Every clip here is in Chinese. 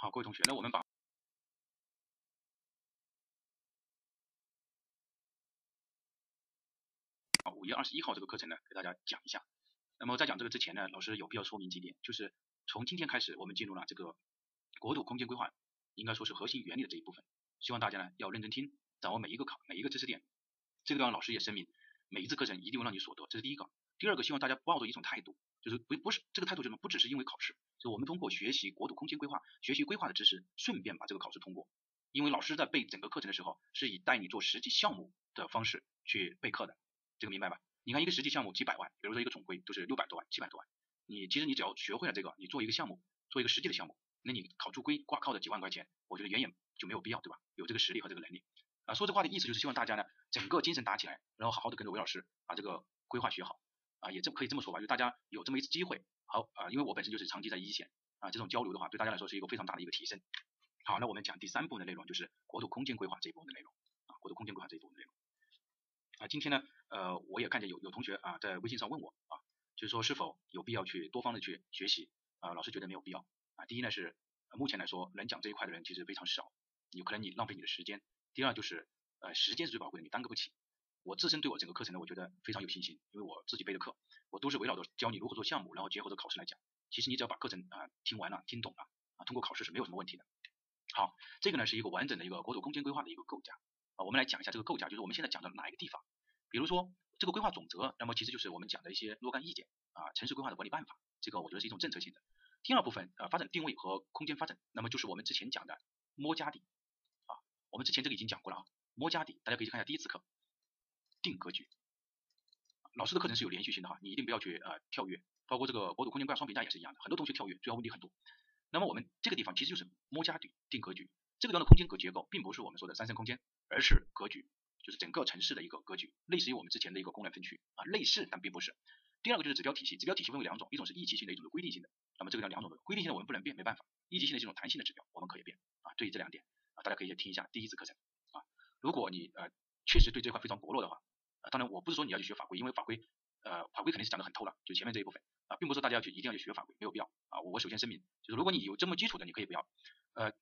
好，各位同学，那我们把啊五月二十一号这个课程呢，给大家讲一下。那么在讲这个之前呢，老师有必要说明几点，就是从今天开始，我们进入了这个国土空间规划，应该说是核心原理的这一部分。希望大家呢要认真听，掌握每一个考每一个知识点。这个地方老师也声明，每一次课程一定会让你所得，这是第一个。第二个，希望大家抱着一种态度，就是不不是这个态度是什么？不只是因为考试，就我们通过学习国土空间规划，学习规划的知识，顺便把这个考试通过。因为老师在背整个课程的时候，是以带你做实际项目的方式去备课的，这个明白吧？你看一个实际项目几百万，比如说一个总规都是六百多万、七百多万，你其实你只要学会了这个，你做一个项目，做一个实际的项目，那你考出规挂靠的几万块钱，我觉得远远就没有必要，对吧？有这个实力和这个能力啊。说这话的意思就是希望大家呢，整个精神打起来，然后好好的跟着韦老师把这个规划学好。啊，也这可以这么说吧，就大家有这么一次机会，好啊，因为我本身就是长期在一线啊，这种交流的话，对大家来说是一个非常大的一个提升。好，那我们讲第三部分的内容，就是国土空间规划这一部分的内容啊，国土空间规划这一部分的内容啊。今天呢，呃，我也看见有有同学啊在微信上问我啊，就是说是否有必要去多方的去学习啊？老师觉得没有必要啊。第一呢是目前来说能讲这一块的人其实非常少，有可能你浪费你的时间。第二就是呃时间是最宝贵的，你耽搁不起。我自身对我整个课程呢，我觉得非常有信心，因为我自己备的课，我都是围绕着教你如何做项目，然后结合着考试来讲。其实你只要把课程啊听完了、听懂了啊，通过考试是没有什么问题的。好，这个呢是一个完整的一个国土空间规划的一个构架啊，我们来讲一下这个构架，就是我们现在讲的哪一个地方？比如说这个规划总则，那么其实就是我们讲的一些若干意见啊，城市规划的管理办法，这个我觉得是一种政策性的。第二部分啊，发展定位和空间发展，那么就是我们之前讲的摸家底啊，我们之前这个已经讲过了啊，摸家底，大家可以去看一下第一次课。定格局，老师的课程是有连续性的哈，你一定不要去呃跳跃，包括这个国土空间规划双评价也是一样的，很多同学跳跃，主要问题很多。那么我们这个地方其实就是摸家底定格局，这个地方的空间格结构并不是我们说的三层空间，而是格局，就是整个城市的一个格局，类似于我们之前的一个功能分区啊，类似但并不是。第二个就是指标体系，指标体系分为两种，一种是一级性的，一种是规定性的。那么这个叫两种的，规定性的我们不能变，没办法，一级性的这种弹性的指标我们可以变啊。对于这两点啊，大家可以听一下第一次课程啊，如果你呃确实对这块非常薄弱的话。啊，当然我不是说你要去学法规，因为法规，呃，法规肯定是讲的很透了，就前面这一部分啊，并不是说大家要去一定要去学法规，没有必要啊。我首先声明，就是如果你有这么基础的，你可以不要，呃，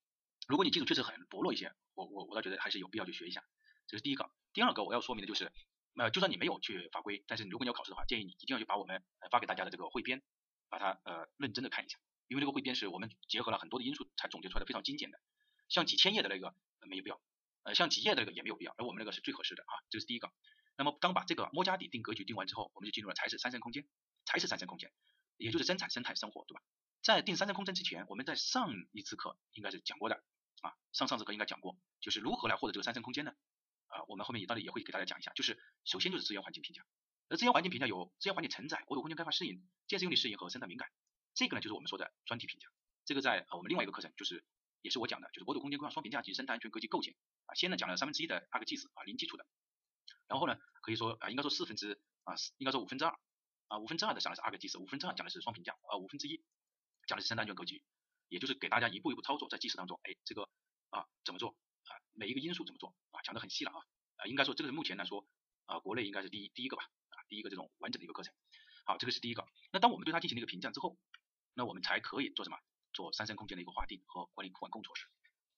如果你基础确实很薄弱一些，我我我倒觉得还是有必要去学一下，这是第一个。第二个我要说明的就是，呃，就算你没有去法规，但是如果你要考试的话，建议你一定要去把我们发给大家的这个汇编，把它呃认真的看一下，因为这个汇编是我们结合了很多的因素才总结出来的非常精简的，像几千页的那个没有必要，呃，像几页的那个也没有必要，而我们那个是最合适的啊，这是第一个。那么当把这个摸家底定格局定完之后，我们就进入了才是三生空间，才是三生空间，也就是生产、生态、生活，对吧？在定三生空间之前，我们在上一次课应该是讲过的啊，上上次课应该讲过，就是如何来获得这个三生空间呢？啊，我们后面也到底也会给大家讲一下，就是首先就是资源环境评价，而资源环境评价有资源环境承载、国土空间开发适应、建设用地适应和生态敏感，这个呢就是我们说的专题评价，这个在我们另外一个课程就是也是我讲的，就是国土空间规划双评价及生态安全格局构建啊，先呢讲了三分之一的阿克技术啊，零基础的。然后呢，可以说啊，应该说四分之啊，应该说五分之二啊，五分之二的讲的是阿格技术，五分之二讲的是双评价啊，五分之一讲的是生态安全格局，也就是给大家一步一步操作，在计时当中，哎，这个啊怎么做啊，每一个因素怎么做啊，讲的很细了啊，啊，应该说这个是目前来说啊，国内应该是第一第一个吧，啊，第一个这种完整的一个课程。好，这个是第一个。那当我们对它进行了一个评价之后，那我们才可以做什么？做三层空间的一个划定和管理管控措施。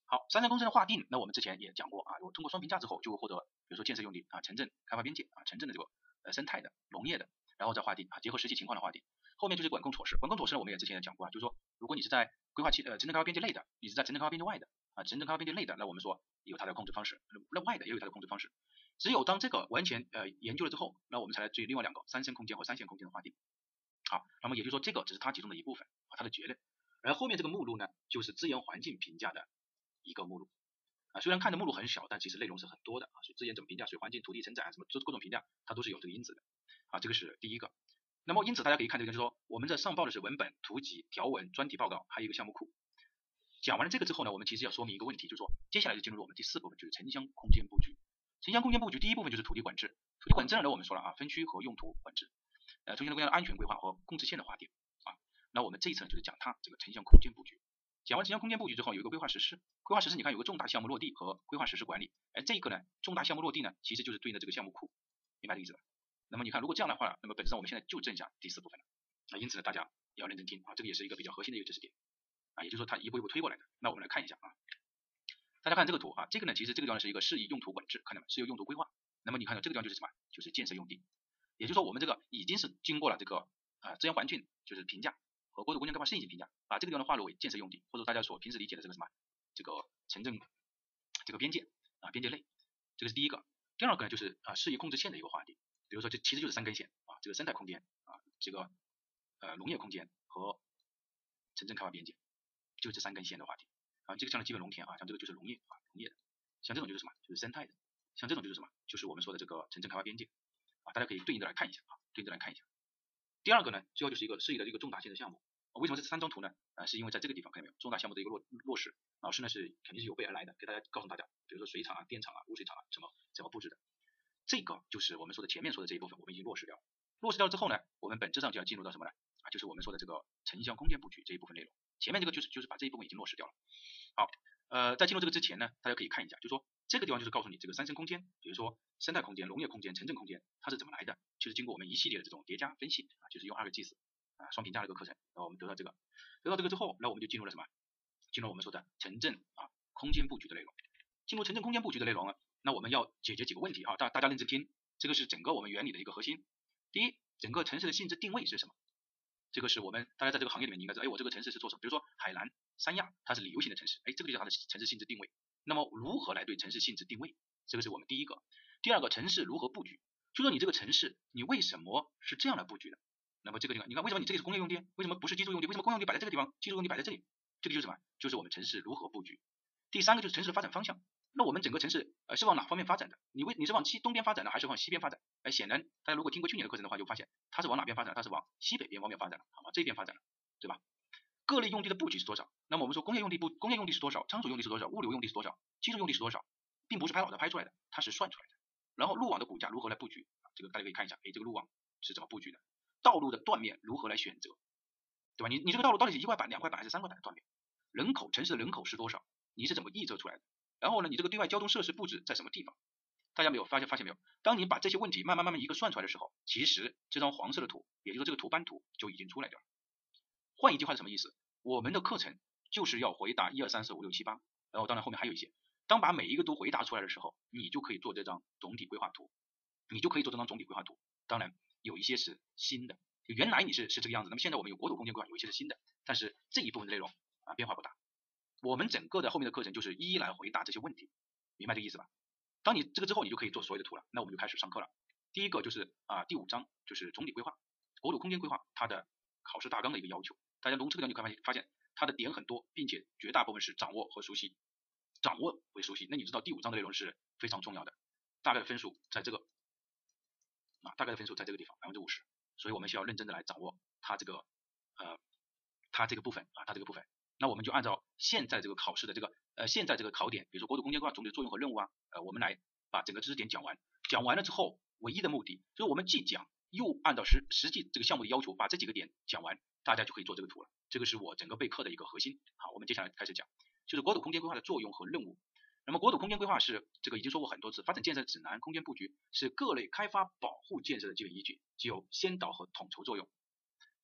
好，三层空间的划定，那我们之前也讲过啊，我通过双评价之后，就会获得，比如说建设用地啊、城镇开发边界啊、城镇的这个呃生态的、农业的，然后再划定啊，结合实际情况的划定。后面就是管控措施，管控措施呢，我们也之前也讲过啊，就是说，如果你是在规划区呃城镇开发边界内的，你是在城镇开发边界外的啊，城镇开发边界内的，那我们说有它的控制方式，那外的也有它的控制方式。只有当这个完全呃研究了之后，那我们才来追另外两个三线空间和三线空间的划定。好，那么也就是说，这个只是它其中的一部分啊，它的结论。而后面这个目录呢，就是资源环境评价的一个目录。虽然看的目录很小，但其实内容是很多的啊。所以资源怎么评价，水环境、土地承载啊，什么各各种评价，它都是有这个因子的啊。这个是第一个。那么因此大家可以看这个，就是说我们在上报的是文本、图集、条文、专题报告，还有一个项目库。讲完了这个之后呢，我们其实要说明一个问题，就是说接下来就进入我们第四部分，就是城乡空间布局。城乡空间布局第一部分就是土地管制。土地管制呢，我们说了啊，分区和用途管制，呃，出现了各样的安全规划和控制线的划定啊。那我们这一次呢，就是讲它这个城乡空间布局。讲完城乡空间布局之后，有一个规划实施。规划实施，你看有个重大项目落地和规划实施管理。哎，这个呢，重大项目落地呢，其实就是对应的这个项目库，明白这个意思吧？那么你看，如果这样的话，那么本质上我们现在就剩下第四部分了。那因此呢，大家要认真听啊，这个也是一个比较核心的一个知识点啊，也就是说它一步一步推过来的。那我们来看一下啊，大家看这个图啊，这个呢其实这个地方是一个适宜用途管制，看到没？适宜用途规划。那么你看到这个地方就是什么？就是建设用地，也就是说我们这个已经是经过了这个啊资源环境就是评价和国土空间规划适应性评价，把这个地方划入为建设用地，或者大家所平时理解的这个什么这个城镇这个边界啊边界内，这个是第一个。第二个呢就是啊适宜控制线的一个划定，比如说这其实就是三根线啊，这个生态空间啊这个呃农业空间和城镇开发边界，就这三根线的划定啊，这个像基本农田啊，像这个就是农业啊农业的，像这种就是什么就是生态的。像这种就是什么？就是我们说的这个城镇开发边界啊，大家可以对应的来看一下啊，对应的来看一下。第二个呢，最后就是一个适宜的这个重大建设项目。为什么这三张图呢？啊，是因为在这个地方看到没有，重大项目的一个落落实，老师呢是肯定是有备而来的，给大家告诉大家，比如说水厂啊、电厂啊、污水厂啊，怎么怎么布置的。这个就是我们说的前面说的这一部分，我们已经落实掉了。落实掉之后呢，我们本质上就要进入到什么呢？啊，就是我们说的这个城乡空间布局这一部分内容。前面这个就是就是把这一部分已经落实掉了。好，呃，在进入这个之前呢，大家可以看一下，就是说。这个地方就是告诉你这个三生空间，比如说生态空间、农业空间、城镇空间，它是怎么来的？就是经过我们一系列的这种叠加分析啊，就是用二个 GIS 啊双评价的一个课程，然后我们得到这个，得到这个之后，那我们就进入了什么？进入我们说的城镇啊空间布局的内容。进入城镇空间布局的内容呢，那我们要解决几个问题啊，大大家认真听，这个是整个我们原理的一个核心。第一，整个城市的性质定位是什么？这个是我们大家在这个行业里面你应该知道，哎，我这个城市是做什么？比如说海南、三亚，它是旅游型的城市，哎，这个就叫它的城市性质定位。那么如何来对城市性质定位？这个是我们第一个。第二个，城市如何布局？就说你这个城市，你为什么是这样来布局的？那么这个地方，你看为什么你这里是工业用地？为什么不是居住用地？为什么工业用地摆在这个地方，居住用地摆在这里？这个就是什么？就是我们城市如何布局。第三个就是城市的发展方向。那我们整个城市呃是往哪方面发展的？你为你是往西东边发展呢，还是往西边发展？哎，显然大家如果听过去年的课程的话，就发现它是往哪边发展？它是往西北边方面发展了，好吗？这边发展了，对吧？各类用地的布局是多少？那么我们说工业用地布工业用地是多少？仓储用地是多少？物流用地是多少？居住用地是多少？并不是拍脑袋拍出来的，它是算出来的。然后路网的骨架如何来布局？这个大家可以看一下，哎，这个路网是怎么布局的？道路的断面如何来选择？对吧？你你这个道路到底是一块板、两块板还是三块板的断面？人口城市的人口是多少？你是怎么预测出来的？然后呢，你这个对外交通设施布置在什么地方？大家没有发现发现没有？当你把这些问题慢慢慢慢一个算出来的时候，其实这张黄色的图，也就是说这个图斑图就已经出来掉了。换一句话是什么意思？我们的课程就是要回答一二三四五六七八，然后当然后面还有一些。当把每一个都回答出来的时候，你就可以做这张总体规划图，你就可以做这张总体规划图。当然有一些是新的，就原来你是是这个样子，那么现在我们有国土空间规划，有一些是新的，但是这一部分的内容啊变化不大。我们整个的后面的课程就是一一来回答这些问题，明白这个意思吧？当你这个之后，你就可以做所有的图了。那我们就开始上课了。第一个就是啊第五章就是总体规划，国土空间规划它的考试大纲的一个要求。大家读这个地方就发现，发现它的点很多，并且绝大部分是掌握和熟悉，掌握为熟悉。那你知道第五章的内容是非常重要的，大概的分数在这个大概的分数在这个地方百分之五十，所以我们需要认真的来掌握它这个呃它这个部分啊，它这个部分。那我们就按照现在这个考试的这个呃现在这个考点，比如说国土空间规划总体作用和任务啊，呃我们来把整个知识点讲完。讲完了之后，唯一的目的就是我们既讲又按照实实际这个项目的要求把这几个点讲完。大家就可以做这个图了，这个是我整个备课的一个核心。好，我们接下来开始讲，就是国土空间规划的作用和任务。那么国土空间规划是这个已经说过很多次，发展建设指南、空间布局是各类开发保护建设的基本依据，具有先导和统筹作用。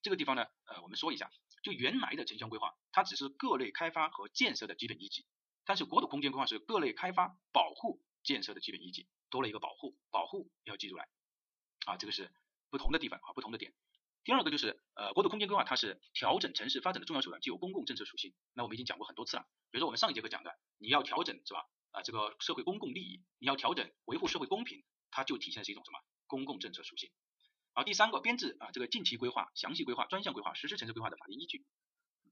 这个地方呢，呃，我们说一下，就原来的城乡规划，它只是各类开发和建设的基本依据，但是国土空间规划是各类开发保护建设的基本依据，多了一个保护，保护要记住来啊，这个是不同的地方啊，不同的点。第二个就是呃国土空间规划，它是调整城市发展的重要手段，具有公共政策属性。那我们已经讲过很多次了，比如说我们上一节课讲的，你要调整是吧？啊这个社会公共利益，你要调整维护社会公平，它就体现是一种什么公共政策属性。好，第三个编制啊这个近期规划、详细规划、专项规划、实施城市规划的法定依据。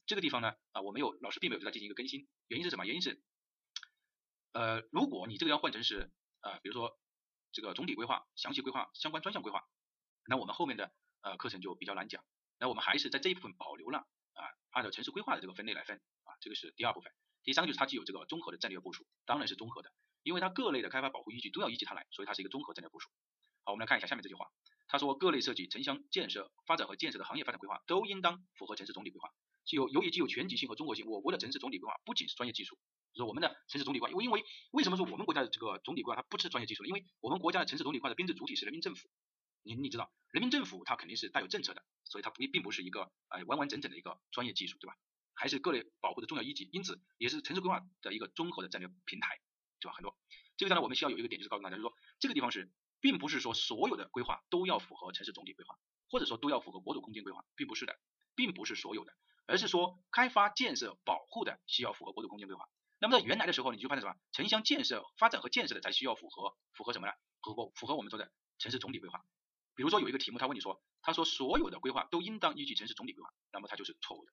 这个地方呢啊我没有老师并没有对它进行一个更新，原因是什么？原因是呃如果你这个要换成是呃比如说这个总体规划、详细规划、相关专项规划，那我们后面的。呃，课程就比较难讲，那我们还是在这一部分保留了啊，按照城市规划的这个分类来分啊，这个是第二部分。第三个就是它具有这个综合的战略部署，当然是综合的，因为它各类的开发保护依据都要依据它来，所以它是一个综合战略部署。好，我们来看一下下面这句话，他说各类涉及城乡建设发展和建设的行业发展规划都应当符合城市总体规划，具有由于具有全局性和综合性，我国的城市总体规划不仅是专业技术，说我们的城市总体规划，因为因为为什么说我们国家的这个总体规划它不是专业技术呢？因为我们国家的城市总体规划的编制主体是人民政府。你你知道，人民政府它肯定是带有政策的，所以它不并不是一个呃完完整整的一个专业技术，对吧？还是各类保护的重要依据，因此也是城市规划的一个综合的战略平台，对吧？很多这个当然我们需要有一个点，就是告诉大家，就是说这个地方是，并不是说所有的规划都要符合城市总体规划，或者说都要符合国土空间规划，并不是的，并不是所有的，而是说开发建设保护的需要符合国土空间规划。那么在原来的时候，你就发现什么？城乡建设发展和建设的才需要符合符合什么呢？符合符合我们说的城市总体规划。比如说有一个题目，他问你说，他说所有的规划都应当依据城市总体规划，那么它就是错误的。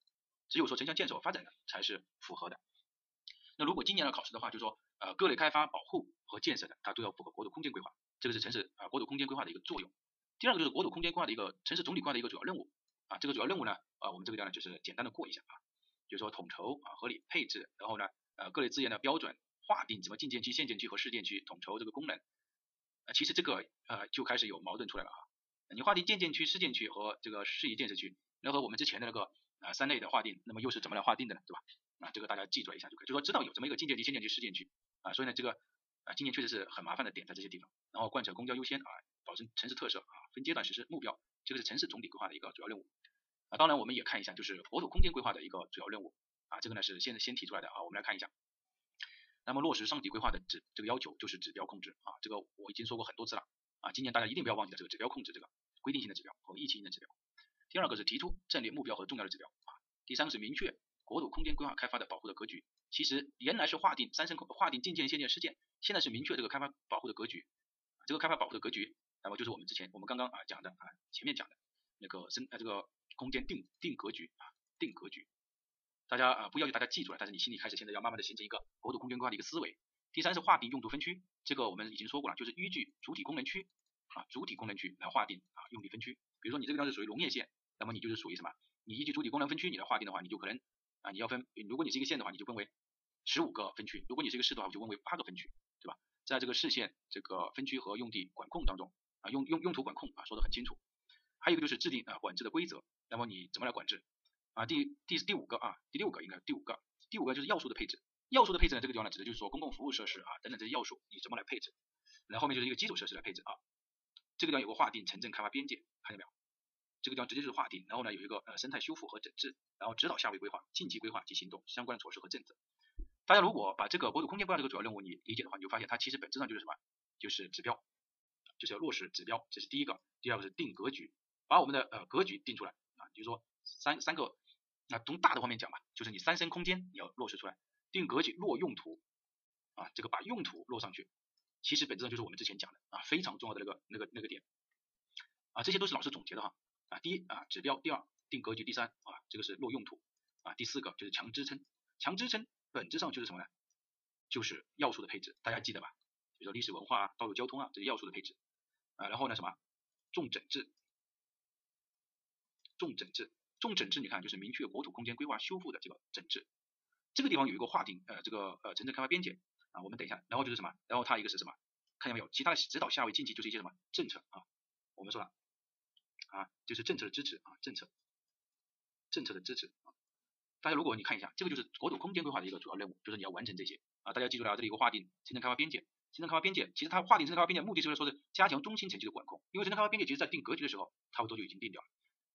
只有说城乡建设发展的才是符合的。那如果今年的考试的话，就说呃各类开发保护和建设的，它都要符合国土空间规划，这个是城市啊国土空间规划的一个作用。第二个就是国土空间规划的一个城市总体规划的一个主要任务啊，这个主要任务呢啊我们这个地方呢就是简单的过一下啊，就是说统筹啊合理配置，然后呢呃各类资源的标准划定，什么禁建区、县建区和市建区，统筹这个功能。呃其实这个呃就开始有矛盾出来了啊，你划定建建区、市建区和这个适宜建设区，然后我们之前的那个。啊，三类的划定，那么又是怎么来划定的呢？对吧？啊，这个大家记住一下就可以，就说知道有这么一个进建区、县建区、市建区啊，所以呢，这个啊，今年确实是很麻烦的点在这些地方。然后贯彻公交优先啊，保证城市特色啊，分阶段实施目标，这个是城市总体规划的一个主要任务啊。当然，我们也看一下就是国土空间规划的一个主要任务啊，这个呢是现在先提出来的啊，我们来看一下。那么落实上级规划的指这个要求就是指标控制啊，这个我已经说过很多次了啊，今年大家一定不要忘记了这个指标控制这个规定性的指标和预期性的指标。第二个是提出战略目标和重要的指标啊，第三个是明确国土空间规划开发的保护的格局。其实原来是划定三生划定进建、限建、市建，现在是明确这个开发保护的格局。这个开发保护的格局，那么就是我们之前我们刚刚啊讲的啊前面讲的那个生啊这个空间定定格局啊定格局。大家啊不要求大家记住了，但是你心里开始现在要慢慢的形成一个国土空间规划的一个思维。第三是划定用途分区，这个我们已经说过了，就是依据主体功能区啊主体功能区来划定啊用地分区。比如说你这个地方是属于农业县。那么你就是属于什么？你依据主体功能分区你来划定的话，你就可能啊，你要分，如果你是一个县的话，你就分为十五个分区；如果你是一个市的话，我就分为八个分区，对吧？在这个市县这个分区和用地管控当中啊，用用用途管控啊说得很清楚。还有一个就是制定啊管制的规则，那么你怎么来管制？啊，第第第五个啊，第六个应该第五个，第五个就是要素的配置。要素的配置呢，这个地方呢指的就是说公共服务设施啊等等这些要素你怎么来配置？然后后面就是一个基础设施来配置啊。这个地方有个划定城镇开发边界，看见没有？这个地方直接就是划定，然后呢有一个呃生态修复和整治，然后指导下位规划、近期规划及行动相关的措施和政策。大家如果把这个国土空间规划这个主要任务你理解的话，你就发现它其实本质上就是什么？就是指标，就是要落实指标，这是第一个。第二个是定格局，把我们的呃格局定出来啊，就是说三三个，那从大的方面讲吧，就是你三生空间你要落实出来，定格局落用途啊，这个把用途落上去，其实本质上就是我们之前讲的啊非常重要的那个那个那个点。啊，这些都是老师总结的哈。啊，第一啊指标，第二定格局，第三啊这个是落用途。啊，第四个就是强支撑，强支撑本质上就是什么呢？就是要素的配置，大家记得吧？比如说历史文化啊、道路交通啊这些要素的配置。啊，然后呢什么？重整治，重整治，重整治，你看就是明确国土空间规划修复的这个整治，这个地方有一个划定呃这个呃城镇开发边界我们等一下，然后就是什么？然后它一个是什么？看见没有？其他的指导下位禁忌就是一些什么政策啊？我们说了。啊，就是政策的支持啊，政策，政策的支持啊。大家如果你看一下，这个就是国土空间规划的一个主要任务，就是你要完成这些啊。大家记住了，这里有个划定城镇开发边界，城镇开发边界，其实它划定城镇开发边界目的就是说是加强中心层级的管控，因为城镇开发边界其实在定格局的时候差不多就已经定掉了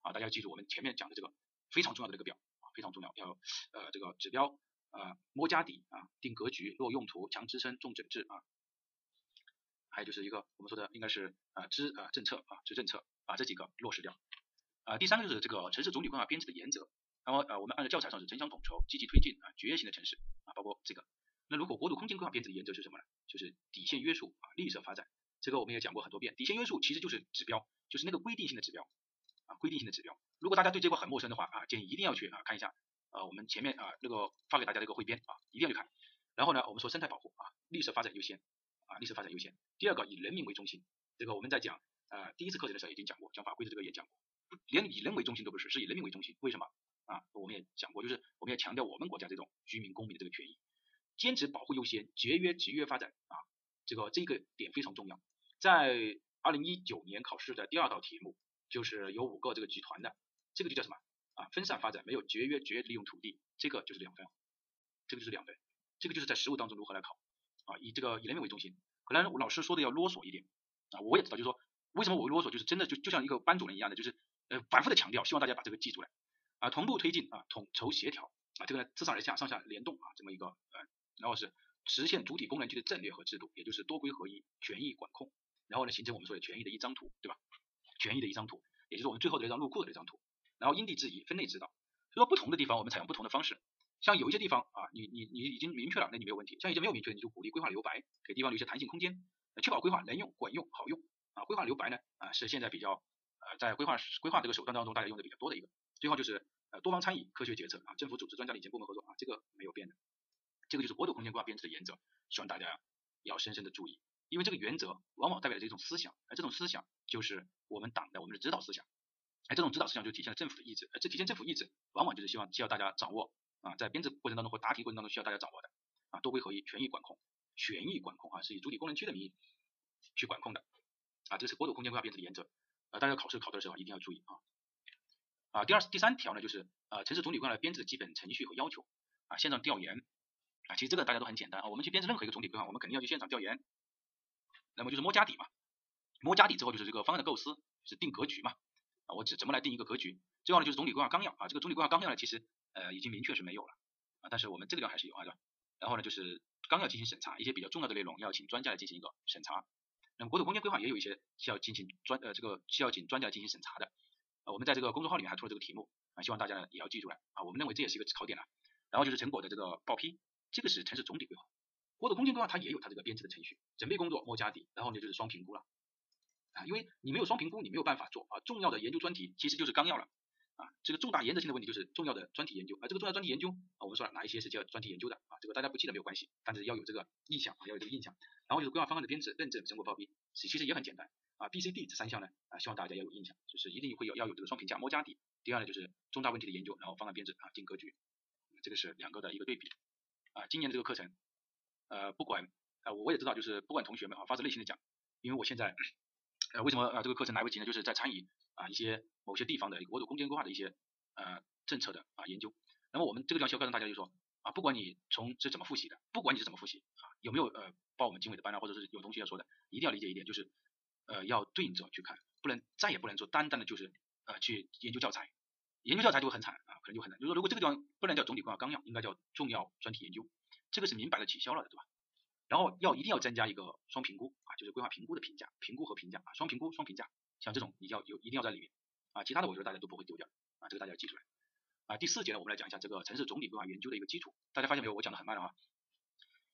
啊。大家记住我们前面讲的这个非常重要的这个表啊，非常重要，要呃这个指标啊摸家底啊，定格局落用途，强支撑，重整治啊。还有就是一个我们说的应该是啊支啊政策啊支政策。把这几个落实掉啊，第三个就是这个城市总体规划编制的原则。那么呃，我们按照教材上是城乡统筹，积极推进啊，节约型的城市啊，包括这个。那如果国土空间规划编制的原则是什么呢？就是底线约束啊，绿色发展。这个我们也讲过很多遍，底线约束其实就是指标，就是那个规定性的指标啊，规定性的指标。如果大家对这块很陌生的话啊，建议一定要去啊看一下啊，我们前面啊那个发给大家的一个汇编啊，一定要去看。然后呢，我们说生态保护啊，绿色发展优先啊，绿色发展优先。第二个以人民为中心，这个我们在讲。呃，第一次课程的时候已经讲过，讲法规的这个也讲过，连以人为中心都不是，是以人民为中心。为什么？啊，我们也讲过，就是我们要强调我们国家这种居民公民的这个权益，坚持保护优先，节约节约发展啊，这个这个点非常重要。在二零一九年考试的第二道题目，就是有五个这个集团的，这个就叫什么？啊，分散发展没有节约节约利用土地，这个就是两分，这个就是两分，这个就是在实务当中如何来考啊？以这个以人民为中心，可能老师说的要啰嗦一点啊，我也知道，就是说。为什么我啰嗦？就是真的就就像一个班主任一样的，就是呃反复的强调，希望大家把这个记住来啊，同步推进啊，统筹协调啊，这个呢自上而下、上下联动啊，这么一个呃，然后是实现主体功能区的战略和制度，也就是多规合一、权益管控，然后呢形成我们说的权益的一张图，对吧？权益的一张图，也就是我们最后的这张入库的这张图，然后因地制宜、分类指导，所以说不同的地方我们采用不同的方式，像有一些地方啊，你你你已经明确了，那你没有问题；像一些没有明确，你就鼓励规划留白，给地方留一些弹性空间，确保规划能用、管用、好用啊。规划留白呢啊是现在比较呃在规划规划这个手段当中大家用的比较多的一个。最后就是呃多方参与、科学决策啊，政府组织、专家领衔、部门合作啊，这个没有变的。这个就是国土空间规划编制的原则，希望大家要深深的注意，因为这个原则往往代表着一种思想，而这种思想就是我们党的我们的指导思想，哎这种指导思想就体现了政府的意志，而这体现政府意志，往往就是希望需要大家掌握啊，在编制过程当中或答题过程当中需要大家掌握的啊，多规合一、权益管控、权益管控啊，是以主体功能区的名义去管控的啊，这是国土空间规划编制的原则啊，大家考试考的时候一定要注意啊啊，第二第三条呢就是呃城市总体规划的编制的基本程序和要求啊，线上调研。啊，其实这个大家都很简单啊，我们去编制任何一个总体规划，我们肯定要去现场调研，那么就是摸家底嘛，摸家底之后就是这个方案的构思，是定格局嘛，啊，我只怎么来定一个格局？最后呢就是总体规划纲要啊，这个总体规划纲要呢其实呃已经明确是没有了啊，但是我们这个地方还是有啊，对吧？然后呢就是纲要进行审查，一些比较重要的内容要请专家来进行一个审查。那么国土空间规划也有一些需要进行专呃这个需要请专家进行审查的，啊，我们在这个公众号里面还出了这个题目啊，希望大家呢也要记住来啊，我们认为这也是一个考点了。然后就是成果的这个报批。这个是城市总体规划，国土空间规划它也有它这个编制的程序，准备工作摸家底，然后呢就是双评估了啊，因为你没有双评估，你没有办法做啊。重要的研究专题其实就是纲要了啊，这个重大原则性的问题就是重要的专题研究啊。这个重要专题研究啊，我们说了哪一些是叫专题研究的啊？这个大家不记得没有关系，但是要有这个印象啊，要有这个印象。然后就是规划方案的编制、认证、成果报批，其实也很简单啊。B、C、D 这三项呢啊，希望大家要有印象，就是一定会有要有这个双评价摸家底。第二呢就是重大问题的研究，然后方案编制啊，定格局，这个是两个的一个对比啊。今年的这个课程。呃，不管呃，我也知道，就是不管同学们啊，发自内心的讲，因为我现在呃，为什么啊这个课程来不及呢？就是在参与啊一些某些地方的一个国土空间规划的一些呃政策的啊研究。那么我们这个地方需要告诉大家，就是说啊，不管你从是怎么复习的，不管你是怎么复习啊，有没有呃报我们经纬的班啊，或者是有同学要说的，一定要理解一点，就是呃要对应着去看，不能再也不能说单单的就是呃去研究教材，研究教材就会很惨啊，可能就很难。就是说，如果这个地方不能叫总体规划纲要，应该叫重要专题研究。这个是明摆的取消了的，对吧？然后要一定要增加一个双评估啊，就是规划评估的评价，评估和评价啊，双评估双评价，像这种你要有一定要在里面啊，其他的我觉得大家都不会丢掉啊，这个大家要记出来啊。第四节呢，我们来讲一下这个城市总体规划研究的一个基础，大家发现没有？我讲的很慢了啊。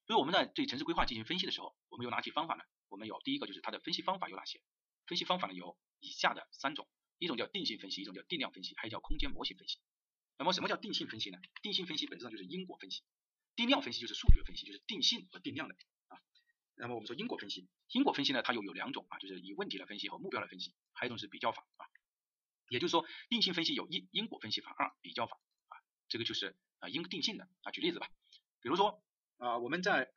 所以我们在对城市规划进行分析的时候，我们有哪些方法呢？我们有第一个就是它的分析方法有哪些？分析方法呢有以下的三种，一种叫定性分析，一种叫定量分析，还有叫空间模型分析。那么什么叫定性分析呢？定性分析本质上就是因果分析。定量分析就是数学分析，就是定性和定量的啊。那么我们说因果分析，因果分析呢，它又有两种啊，就是以问题来分析和目标来分析，还有一种是比较法啊。也就是说，定性分析有因因果分析法，二比较法啊。这个就是啊因定性的啊。举例子吧，比如说啊我们在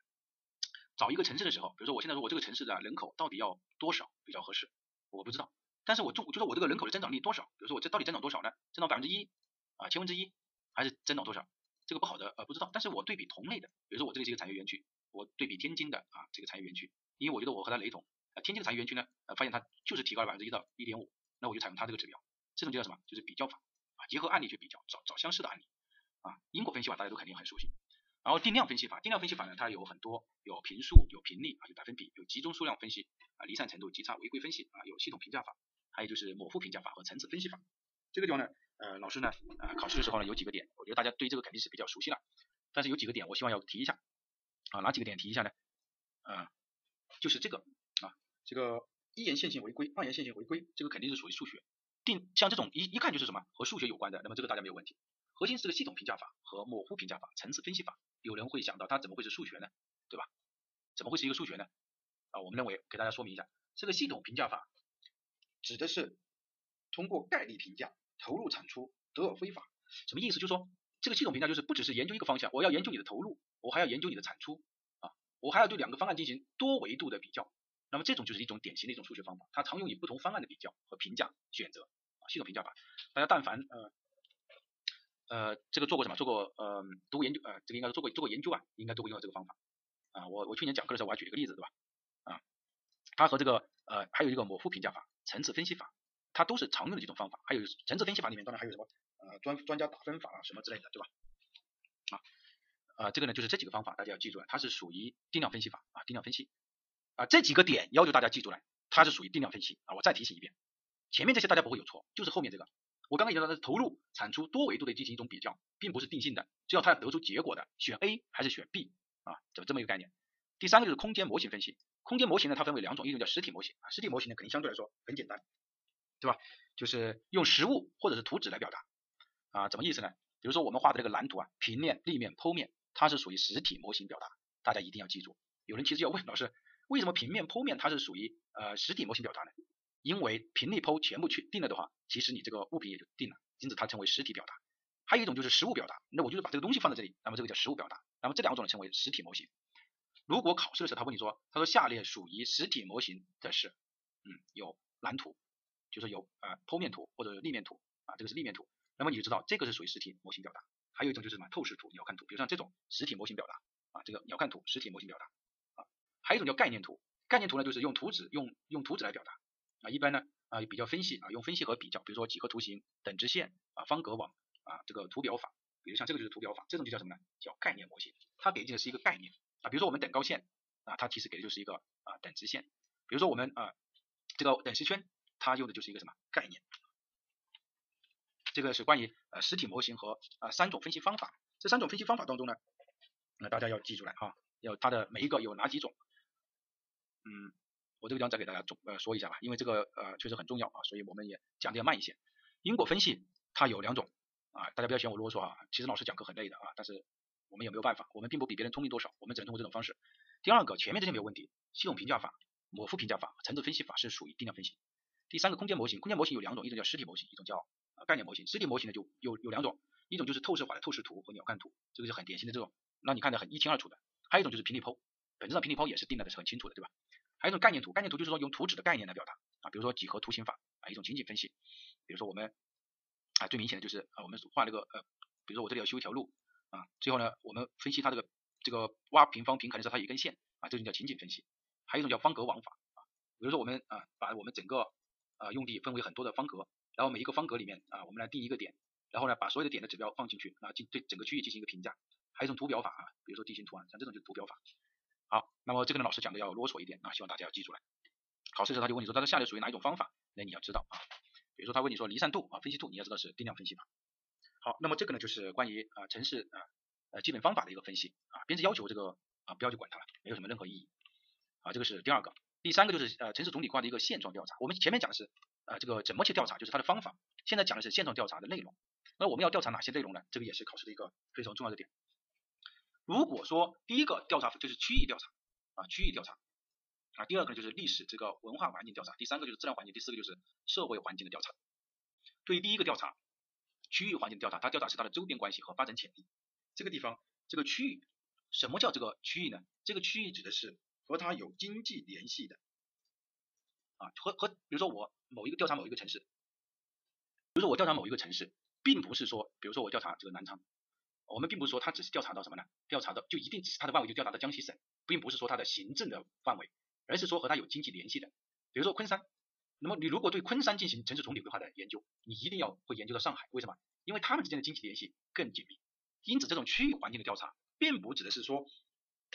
找一个城市的时候，比如说我现在说我这个城市的人口到底要多少比较合适，我不知道。但是我就就说我这个人口的增长率多少，比如说我这到底增长多少呢？增长百分之一啊，千分之一，还是增长多少？这个不好的呃不知道，但是我对比同类的，比如说我这里是一个产业园区，我对比天津的啊这个产业园区，因为我觉得我和它雷同，啊天津的产业园区呢，呃发现它就是提高了百分之一到一点五，那我就采用它这个指标，这种叫什么？就是比较法啊，结合案例去比较，找找相似的案例。啊，因果分析法大家都肯定很熟悉，然后定量分析法，定量分析法呢它有很多，有平数，有频率啊，有百分比，有集中数量分析啊，离散程度、极差、违规分析啊，有系统评价法，还有就是模糊评价法和层次分析法，这个地方呢，呃老师呢啊考试的时候呢有几个点，我觉得大家对这个肯定是比较熟悉了。但是有几个点，我希望要提一下啊，哪几个点提一下呢？啊，就是这个啊，这个一元线性违规，二元线性违规，这个肯定是属于数学定，像这种一一看就是什么和数学有关的，那么这个大家没有问题。核心是个系统评价法和模糊评价法、层次分析法，有人会想到它怎么会是数学呢？对吧？怎么会是一个数学呢？啊，我们认为给大家说明一下，这个系统评价法指的是通过概率评价投入产出得而非法，什么意思？就是说。这个系统评价就是不只是研究一个方向，我要研究你的投入，我还要研究你的产出啊，我还要对两个方案进行多维度的比较。那么这种就是一种典型的一种数学方法，它常用于不同方案的比较和评价选择啊。系统评价法，大家但凡呃呃这个做过什么，做过呃读过研究呃这个应该是做过做过研究啊，应该都会用到这个方法啊。我我去年讲课的时候我还举了个例子对吧？啊，它和这个呃还有一个模糊评价法、层次分析法，它都是常用的几种方法。还有层次分析法里面当然还有什么？呃，专专家打分法啊，什么之类的，对吧？啊，呃，这个呢就是这几个方法大家要记住了，它是属于定量分析法啊，定量分析啊，这几个点要求大家记住来，它是属于定量分析啊。我再提醒一遍，前面这些大家不会有错，就是后面这个，我刚刚也说的是投入产出多维度的进行一种比较，并不是定性的，只要它得出结果的，选 A 还是选 B 啊，怎么这么一个概念。第三个就是空间模型分析，空间模型呢它分为两种，一种叫实体模型啊，实体模型呢肯定相对来说很简单，对吧？就是用实物或者是图纸来表达啊，怎么意思呢？比如说我们画的这个蓝图啊，平面、立面、剖面，它是属于实体模型表达，大家一定要记住。有人其实要问老师，为什么平面、剖面它是属于呃实体模型表达呢？因为平立剖全部确定了的话，其实你这个物品也就定了，因此它称为实体表达。还有一种就是实物表达，那我就是把这个东西放在这里，那么这个叫实物表达。那么这两种呢称为实体模型。如果考试的时候他问你说，他说下列属于实体模型的是，嗯，有蓝图，就是有呃剖面图或者立面图啊，这个是立面图。那么你就知道这个是属于实体模型表达，还有一种就是什么透视图、遥看图，比如像这种实体模型表达啊，这个遥看图实体模型表达啊，还有一种叫概念图，概念图呢就是用图纸用用图纸来表达。啊，一般呢啊比较分析啊，用分析和比较，比如说几何图形、等直线啊、方格网啊，这个图表法，比如像这个就是图表法，这种就叫什么呢？叫概念模型，它给你的是一个概念。啊，比如说我们等高线啊，它其实给的就是一个啊等直线，比如说我们啊这个等式圈，它用的就是一个什么概念。这个是关于呃实体模型和呃三种分析方法，这三种分析方法当中呢，那大家要记住来哈，要它的每一个有哪几种，嗯，我这个地方再给大家总呃说一下吧，因为这个呃确实很重要啊，所以我们也讲的要慢一些。因果分析它有两种啊，大家不要嫌我啰嗦啊，其实老师讲课很累的啊，但是我们也没有办法，我们并不比别人聪明多少，我们只能通过这种方式。第二个前面这些没有问题，系统评价法、模糊评价法、层次分析法是属于定量分析。第三个空间模型，空间模型有两种，一种叫实体模型，一种叫。概念模型，实体模型呢就有有两种，一种就是透视化的透视图和鸟瞰图，这个是很典型的这种，让你看得很一清二楚的。还有一种就是平地剖，本质上平地剖也是定的是很清楚的，对吧？还有一种概念图，概念图就是说用图纸的概念来表达啊，比如说几何图形法啊，一种情景分析，比如说我们啊最明显的就是啊我们画那个呃，比如说我这里要修一条路啊，最后呢我们分析它这个这个挖平方平肯定是它一根线啊，这种叫情景分析。还有一种叫方格网法啊，比如说我们啊把我们整个啊用地分为很多的方格。然后每一个方格里面啊，我们来定一个点，然后呢，把所有的点的指标放进去啊，进对整个区域进行一个评价。还有一种图表法啊，比如说地形图啊，像这种就是图表法。好，那么这个呢，老师讲的要啰嗦一点啊，希望大家要记住来。考试的时候他就问你说，他的下列属于哪一种方法？那你要知道啊，比如说他问你说离散度啊，分析度，你要知道是定量分析法。好，那么这个呢就是关于啊城市啊呃基本方法的一个分析啊，编制要求这个啊不要去管它了，没有什么任何意义。啊，这个是第二个。第三个就是呃城市总体规划的一个现状调查，我们前面讲的是。呃，这个怎么去调查，就是它的方法。现在讲的是现状调查的内容。那我们要调查哪些内容呢？这个也是考试的一个非常重要的点。如果说第一个调查就是区域调查啊，区域调查啊，第二个就是历史这个文化环境调查，第三个就是自然环境，第四个就是社会环境的调查。对于第一个调查，区域环境调查，它调查是它的周边关系和发展潜力。这个地方这个区域，什么叫这个区域呢？这个区域指的是和它有经济联系的。啊，和和，比如说我某一个调查某一个城市，比如说我调查某一个城市，并不是说，比如说我调查这个南昌，我们并不是说他只是调查到什么呢？调查到就一定只是它的范围就调查到江西省，并不是说它的行政的范围，而是说和它有经济联系的。比如说昆山，那么你如果对昆山进行城市总体规划的研究，你一定要会研究到上海，为什么？因为他们之间的经济联系更紧密。因此，这种区域环境的调查，并不指的是说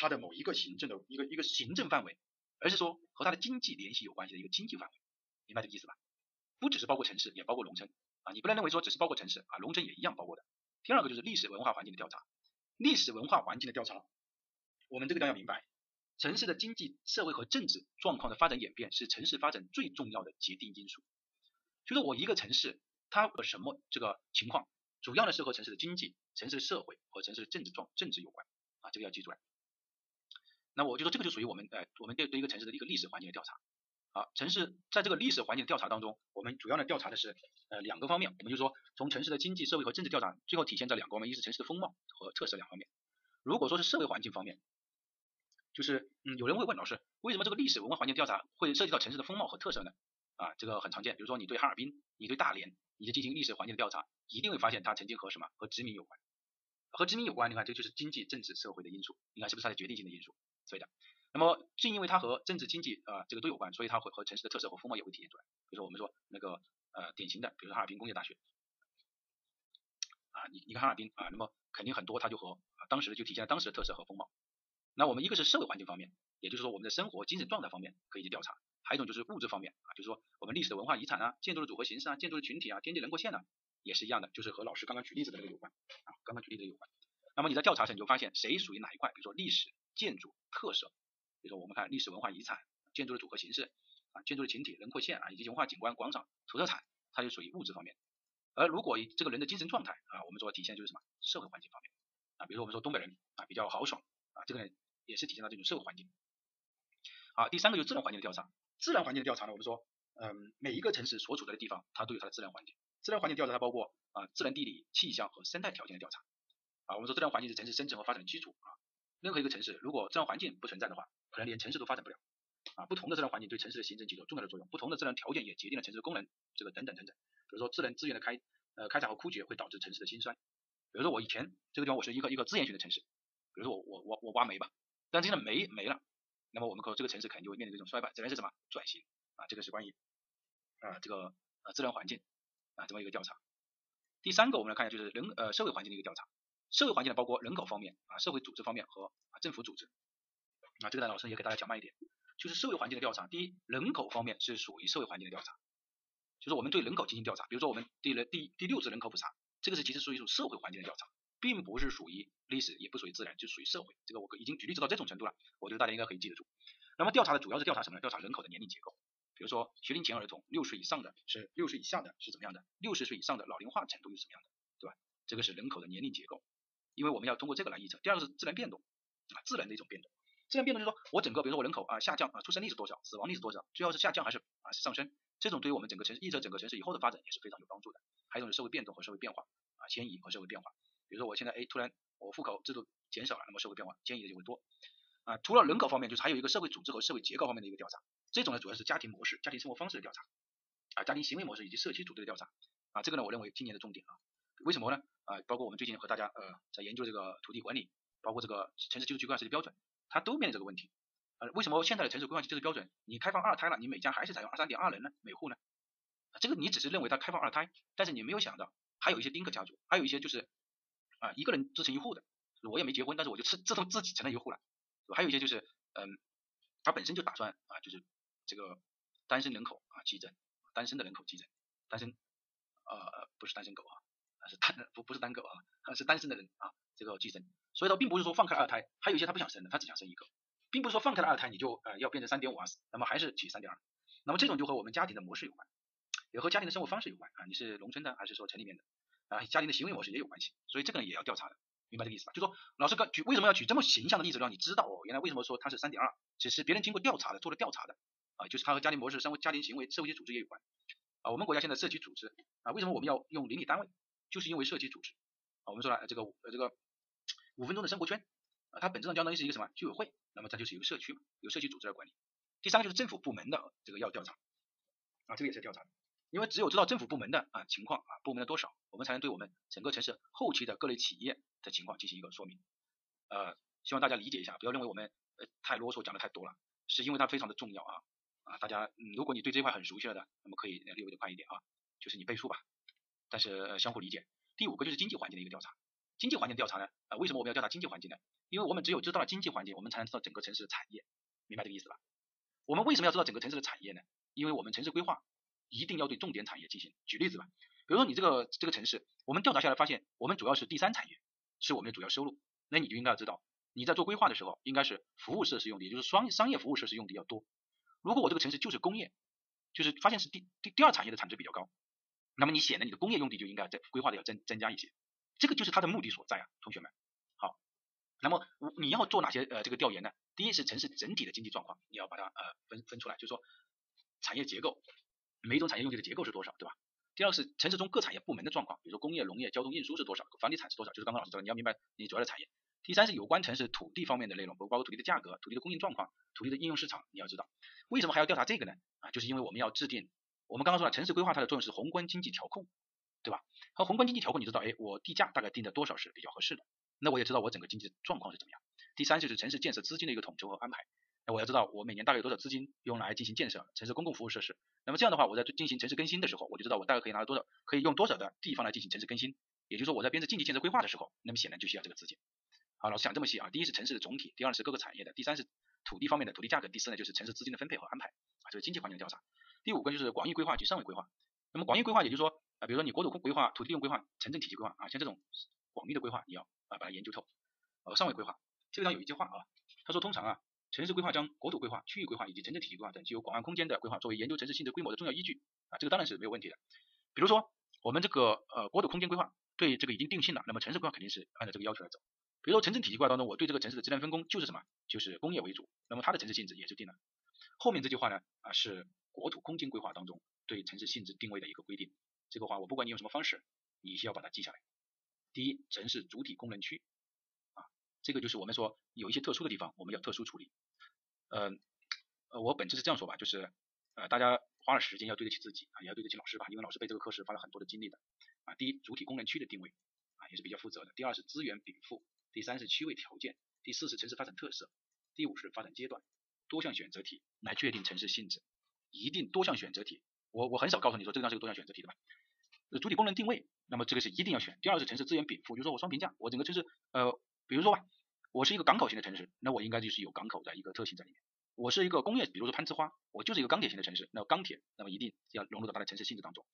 它的某一个行政的一个一个行政范围。而是说和它的经济联系有关系的一个经济范围，明白这个意思吧？不只是包括城市，也包括农村啊，你不能认为说只是包括城市啊，农村也一样包括的。第二个就是历史文化环境的调查，历史文化环境的调查，我们这个要明白，城市的经济社会和政治状况的发展演变是城市发展最重要的决定因素。就是我一个城市它和什么这个情况，主要呢是和城市的经济、城市的社会和城市的政治状政治有关啊，这个要记住来。那我就说这个就属于我们呃我们对对一个城市的一个历史环境的调查。好，城市在这个历史环境的调查当中，我们主要呢调查的是呃两个方面，我们就说从城市的经济社会和政治调查，最后体现在两个方面，一是城市的风貌和特色两方面。如果说是社会环境方面，就是嗯有人会问老师，为什么这个历史文化环境调查会涉及到城市的风貌和特色呢？啊，这个很常见，比如说你对哈尔滨，你对大连，你就进行历史环境的调查，一定会发现它曾经和什么和殖民有关，和殖民有关，你看这就是经济政治社会的因素，你看是不是它的决定性的因素？对的，那么正因为它和政治经济啊这个都有关，所以它会和城市的特色和风貌也会体现出来。比如说我们说那个呃典型的，比如说哈尔滨工业大学啊，你你看哈尔滨啊，那么肯定很多，它就和啊当时就体现了当时的特色和风貌。那我们一个是社会环境方面，也就是说我们的生活精神状态方面可以去调查；还有一种就是物质方面啊，就是说我们历史的文化遗产啊、建筑的组合形式啊、建筑的群体啊、天际轮廓线啊，也是一样的，就是和老师刚刚举例子的那个有关啊，刚刚举例的有关。那么你在调查时你就发现谁属于哪一块，比如说历史、建筑特色，比如说我们看历史文化遗产、建筑的组合形式啊、建筑的群体轮廓线啊以及文化景观、广场、土特产，它就属于物质方面。而如果这个人的精神状态啊，我们说体现就是什么社会环境方面啊，比如说我们说东北人啊比较豪爽啊，这个呢也是体现到这种社会环境。好，第三个就是自然环境的调查。自然环境的调查呢，我们说，嗯，每一个城市所处在的地方，它都有它的自然环境。自然环境调查它包括啊自然地理、气象和生态条件的调查。啊，我们说自然环境是城市生存和发展的基础啊。任何一个城市如果自然环境不存在的话，可能连城市都发展不了。啊，不同的自然环境对城市的形成起着重要的作用，不同的自然条件也决定了城市的功能，这个等等等等。比如说自然资源的开呃开采和枯竭会导致城市的兴衰。比如说我以前这个地方我是一个一个资源型的城市，比如说我我我我挖煤吧，但现在煤没了，那么我们可这个城市可能就会面临这种衰败，这边是什么转型啊？这个是关于啊这个呃自然环境啊这么一个调查。第三个我们来看一下就是人呃社会环境的一个调查，社会环境呢包括人口方面啊社会组织方面和啊政府组织啊这个呢老师也给大家讲慢一点，就是社会环境的调查，第一人口方面是属于社会环境的调查。就是我们对人口进行调查，比如说我们第了第第六次人口普查，这个是其实属于一种社会环境的调查，并不是属于历史，也不属于自然，就属于社会。这个我已经举例子到这种程度了，我觉得大家应该可以记得住。那么调查的主要是调查什么呢？调查人口的年龄结构，比如说学龄前儿童六岁以上的是六岁以下的是怎么样的，六十岁以上的老龄化程度是怎么样的，对吧？这个是人口的年龄结构，因为我们要通过这个来预测。第二个是自然变动啊，自然的一种变动。自然变动就是说我整个比如说我人口啊下降啊，出生率是多少，死亡率是多少，最后是下降还是啊是上升？这种对于我们整个城市预测整个城市以后的发展也是非常有帮助的。还有一种是社会变动和社会变化啊，迁移和社会变化。比如说我现在哎突然我户口制度减少了，那么社会变化迁移的就会多啊。除了人口方面，就是还有一个社会组织和社会结构方面的一个调查。这种呢主要是家庭模式、家庭生活方式的调查啊，家庭行为模式以及社区组织的调查啊。这个呢我认为今年的重点啊，为什么呢？啊，包括我们最近和大家呃在研究这个土地管理，包括这个城市居住区规划设计标准，它都面临这个问题。呃，为什么现在的城市规划设计标准你开放二胎了，你每家还是采用二三点二人呢？每户呢？这个你只是认为它开放二胎，但是你没有想到还有一些丁克家族，还有一些就是啊一个人支撑一户的，我也没结婚，但是我就自自动自己成了一户了，还有一些就是嗯，他本身就打算啊就是这个单身人口啊激增，单身的人口激增，单身呃不是单身狗啊，是单不不是单狗啊，是单身的人啊这个寄生，所以它并不是说放开二胎，还有一些他不想生的，他只想生一个，并不是说放开了二胎你就呃要变成三点五啊，那么还是取三点二，那么这种就和我们家庭的模式有关。也和家庭的生活方式有关啊，你是农村的还是说城里面的啊？家庭的行为模式也有关系，所以这个呢也要调查的，明白这个意思吧？就说老师刚举为什么要举这么形象的例子让你知道哦，原来为什么说它是三点二，只是别人经过调查的，做了调查的啊，就是它和家庭模式、生活、家庭行为、社会组织也有关啊。我们国家现在社区组织啊，为什么我们要用邻里单位？就是因为社区组织啊，我们说了这个呃这个五分钟的生活圈啊，它本质上相当于是一个什么居委会，那么它就是一个社区嘛，由社区组织来管理。第三个就是政府部门的这个要调查啊，这个也是调查。因为只有知道政府部门的啊情况啊部门的多少，我们才能对我们整个城市后期的各类企业的情况进行一个说明。呃，希望大家理解一下，不要认为我们呃太啰嗦讲的太多了，是因为它非常的重要啊啊大家嗯如果你对这块很熟悉了的，那么可以略微的快一点啊，就是你背书吧，但是相互理解。第五个就是经济环境的一个调查，经济环境调查呢啊为什么我们要调查经济环境呢？因为我们只有知道了经济环境，我们才能知道整个城市的产业，明白这个意思吧？我们为什么要知道整个城市的产业呢？因为我们城市规划。一定要对重点产业进行。举例子吧，比如说你这个这个城市，我们调查下来发现，我们主要是第三产业是我们的主要收入，那你就应该要知道，你在做规划的时候，应该是服务设施用地，就是商商业服务设施用地要多。如果我这个城市就是工业，就是发现是第第第二产业的产值比较高，那么你显得你的工业用地就应该在规划的要增增加一些，这个就是它的目的所在啊，同学们。好，那么我你要做哪些呃这个调研呢？第一是城市整体的经济状况，你要把它呃分分出来，就是说产业结构。每一种产业用地的结构是多少，对吧？第二是城市中各产业部门的状况，比如说工业、农业、交通运输是多少，房地产是多少，就是刚刚老师说的，你要明白你主要的产业。第三是有关城市土地方面的内容，包括土地的价格、土地的供应状况、土地的应用市场，你要知道。为什么还要调查这个呢？啊，就是因为我们要制定，我们刚刚说了，城市规划它的作用是宏观经济调控，对吧？和宏观经济调控，你知道，哎，我地价大概定的多少是比较合适的，那我也知道我整个经济状况是怎么样。第三就是城市建设资金的一个统筹和安排。那我要知道我每年大概有多少资金用来进行建设城市公共服务设施。那么这样的话，我在进行城市更新的时候，我就知道我大概可以拿到多少，可以用多少的地方来进行城市更新。也就是说我在编制经济建设规划的时候，那么显然就需要这个资金。好，老师讲这么细啊，第一是城市的总体，第二是各个产业的，第三是土地方面的土地价格，第四呢就是城市资金的分配和安排啊，这是经济环境的调查。第五个就是广义规划及上位规划。那么广义规划也就是说啊，比如说你国土规划、土地利用规划、城镇体系规划啊，像这种广义的规划你要啊把它研究透。呃，上位规划这个上有一句话啊，他说通常啊，城市规划将国土规划、区域规划以及城镇体系规划等具有广泛空间的规划作为研究城市性质规模的重要依据啊，这个当然是没有问题的。比如说我们这个呃国土空间规划对这个已经定性了，那么城市规划肯定是按照这个要求来走。比如说城镇体系规划当中，我对这个城市的职能分工就是什么，就是工业为主，那么它的城市性质也就定了。后面这句话呢啊是国土空间规划当中对城市性质定位的一个规定，这个话我不管你用什么方式，你需要把它记下来。第一，城市主体功能区啊。这个就是我们说有一些特殊的地方，我们要特殊处理。呃，呃，我本质是这样说吧，就是呃，大家花了时间要对得起自己啊，也要对得起老师吧，因为老师背这个课是花了很多的精力的啊。第一，主体功能区的定位啊，也是比较负责的。第二是资源禀赋，第三是区位条件，第四是城市发展特色，第五是发展阶段，多项选择题来确定城市性质，一定多项选择题。我我很少告诉你说这张是个多项选择题的吧？主体功能定位，那么这个是一定要选。第二是城市资源禀赋，就是说我双评价，我整个城市呃。比如说吧，我是一个港口型的城市，那我应该就是有港口的一个特性在里面。我是一个工业，比如说攀枝花，我就是一个钢铁型的城市，那钢铁，那么一定要融入到它的城市性质当中。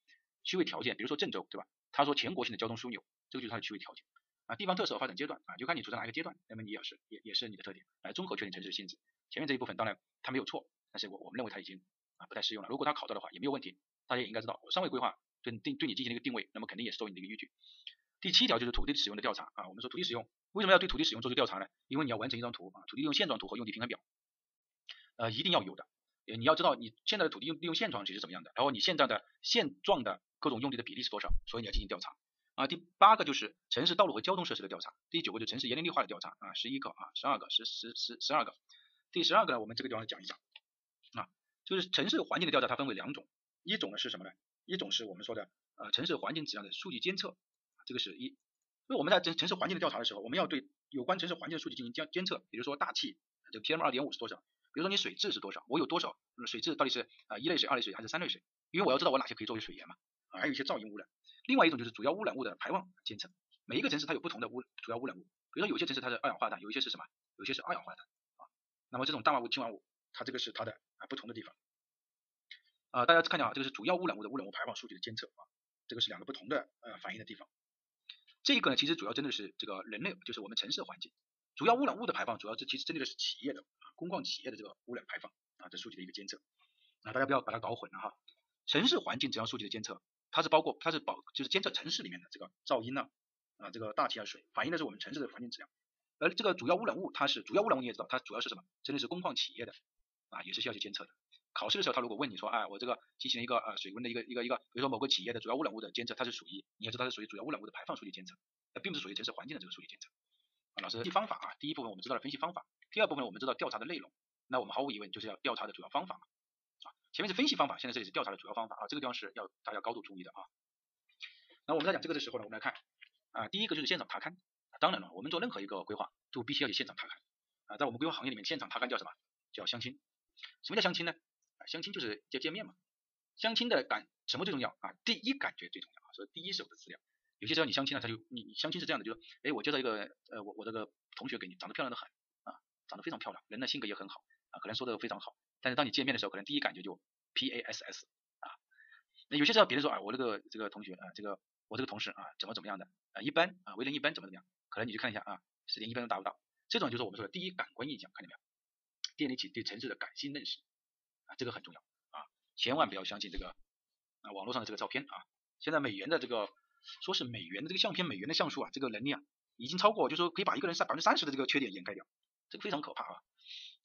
区位条件，比如说郑州，对吧？他说全国性的交通枢纽，这个就是它的区位条件啊。地方特色发展阶段啊，就看你处在哪一个阶段，那么你也是也也是你的特点，来综合确定城市的性质。前面这一部分当然它没有错，但是我我们认为它已经啊不太适用了。如果他考到的话也没有问题，大家也应该知道，我上位规划对定对你进行了一个定位，那么肯定也是作为你的一个依据。第七条就是土地使用的调查啊，我们说土地使用。为什么要对土地使用做出调查呢？因为你要完成一张图啊，土地利用现状图和用地平衡表，呃，一定要有的。你要知道你现在的土地用利用现状其实怎么样的，然后你现在的现状的各种用地的比例是多少，所以你要进行调查啊。第八个就是城市道路和交通设施的调查。第九个就城市园林绿化的调查啊，十一个啊，十二个，十十十十二个。第十二个呢，我们这个地方讲一讲啊，就是城市环境的调查，它分为两种，一种呢是什么呢？一种是我们说的呃城市环境质量的数据监测，这个是一。因为我们在城城市环境的调查的时候，我们要对有关城市环境的数据进行监监测，比如说大气，这个 PM 二点五是多少？比如说你水质是多少？我有多少水质到底是啊一类水、二类水还是三类水？因为我要知道我哪些可以作为水源嘛，还有一些噪音污染。另外一种就是主要污染物的排放监测，每一个城市它有不同的污主要污染物，比如说有些城市它是二氧化碳，有一些是什么？有些是二氧化碳啊。那么这种氮化物、氢化物，它这个是它的啊不同的地方。啊大家看见啊，这个是主要污染物的污染物排放数据的监测啊，这个是两个不同的呃反映的地方。这一个呢，其实主要针对是这个人类，就是我们城市环境，主要污染物的排放，主要这其实针对的是企业的啊，工矿企业的这个污染排放啊，这数据的一个监测啊，大家不要把它搞混了哈。城市环境质量数据的监测，它是包括它是保就是监测城市里面的这个噪音呢啊，这个大气啊水，反映的是我们城市的环境质量。而这个主要污染物，它是主要污染物你也知道，它主要是什么？针对是工矿企业的啊，也是需要去监测的。考试的时候，他如果问你说，哎，我这个进行一个呃水温的一个一个一个，比如说某个企业的主要污染物的监测，它是属于你要知道它是属于主要污染物的排放数据监测，那并不是属于城市环境的这个数据监测。啊，老师，第方法啊，第一部分我们知道了分析方法，第二部分我们知道调查的内容，那我们毫无疑问就是要调查的主要方法嘛，前面是分析方法，现在这里是调查的主要方法啊，这个地方是要大家高度注意的啊。那我们在讲这个的时候呢，我们来看啊，第一个就是现场查勘，当然了，我们做任何一个规划都必须要去现场查勘啊，在我们规划行业里面，现场查勘叫什么？叫相亲。什么叫相亲呢？相亲就是叫见面嘛，相亲的感什么最重要啊？第一感觉最重要啊，所以第一手的资料。有些时候你相亲了，他就你相亲是这样的，就是哎，我介绍一个呃我我这个同学给你，长得漂亮的很啊，长得非常漂亮，人呢性格也很好啊，可能说的非常好，但是当你见面的时候，可能第一感觉就 P A S S 啊。那有些时候别人说啊，我这个这个同学啊，这个我这个同事啊，怎么怎么样的啊，一般啊，为人一般怎么怎么样，可能你去看一下啊，时间一般都达不到，这种就是我们说的第一感官印象，看见没有？建立起对城市的感性认识。啊，这个很重要啊，千万不要相信这个啊网络上的这个照片啊。现在美元的这个说是美元的这个相片，美元的像素啊，这个能力啊，已经超过，就是说可以把一个人三百分之三十的这个缺点掩盖掉，这个非常可怕啊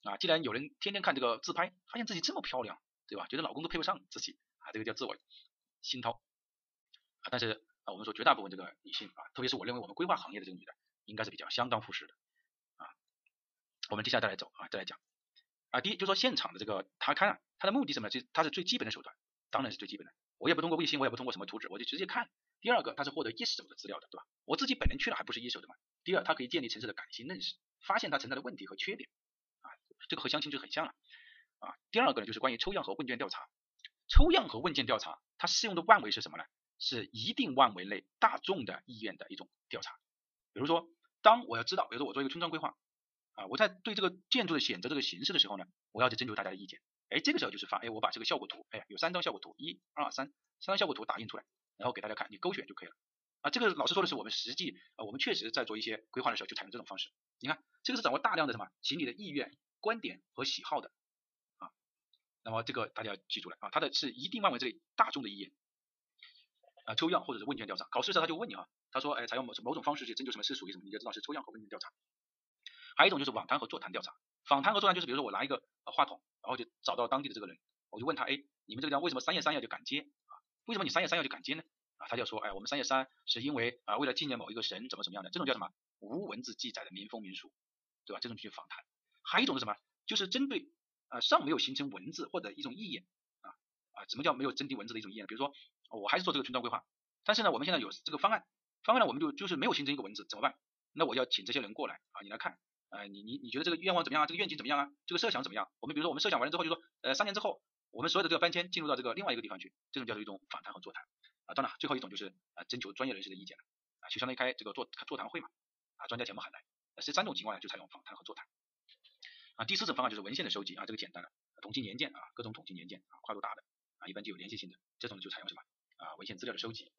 啊！既然有人天天看这个自拍，发现自己这么漂亮，对吧？觉得老公都配不上自己啊，这个叫自我心掏啊。但是啊，我们说绝大部分这个女性啊，特别是我认为我们规划行业的这个女的，应该是比较相当务实的啊。我们接下来再来走啊，再来讲。啊，第一就说现场的这个他看，它的目的什么？就它是最基本的手段，当然是最基本的。我也不通过卫星，我也不通过什么图纸，我就直接看。第二个，它是获得一手的资料的，对吧？我自己本人去了还不是一手的嘛。第二，它可以建立城市的感性认识，发现它存在的问题和缺点。这个和相亲就很像了。啊，第二个呢，就是关于抽样和问卷调查。抽样和问卷调查，它适用的范围是什么呢？是一定范围内大众的意愿的一种调查。比如说，当我要知道，比如说我做一个村庄规划啊，我在对这个建筑的选择这个形式的时候呢，我要去征求大家的意见。哎，这个时候就是发，哎，我把这个效果图，哎，有三张效果图，一、二、三，三张效果图打印出来，然后给大家看，你勾选就可以了。啊，这个老师说的是我们实际，啊，我们确实在做一些规划的时候就采用这种方式。你看，这个是掌握大量的什么群体的意愿、观点和喜好的啊。那么这个大家要记住了啊，它的是一定范围之内大众的意愿啊，抽样或者是问卷调查。考试时候他就问你啊，他说，哎，采用某某种方式去征求什么是属于什么，你就知道是抽样和问卷调查。还有一种就是访谈和座谈调查。访谈和座谈就是，比如说我拿一个话筒，然后就找到当地的这个人，我就问他，哎，你们这个地方为什么三月三要就敢接啊？为什么你三月三要就敢接呢？啊，他就说，哎，我们三月三是因为啊，为了纪念某一个神，怎么怎么样的，这种叫什么？无文字记载的民风民俗，对吧？这种就访谈。还有一种是什么？就是针对啊尚没有形成文字或者一种意愿啊啊，什么叫没有真定文字的一种意愿？比如说我还是做这个村庄规划，但是呢，我们现在有这个方案，方案呢我们就就是没有形成一个文字，怎么办？那我要请这些人过来啊，你来看，呃，你你你觉得这个愿望怎么样啊？这个愿景怎么样啊？这个设想怎么样？我们比如说我们设想完了之后，就说呃三年之后，我们所有的这个搬迁进入到这个另外一个地方去，这种叫做一种访谈和座谈。啊，当然，最后一种就是啊，征求专业人士的意见了啊，就相当于开这个座座谈会嘛啊，专家全部喊来，这三种情况呢就采用访谈和座谈啊。第四种方案就是文献的收集啊，这个简单了，统计年鉴啊，各种统计年鉴啊，跨度大的啊，一般就有连续性的，这种就采用什么啊，文献资料的收集。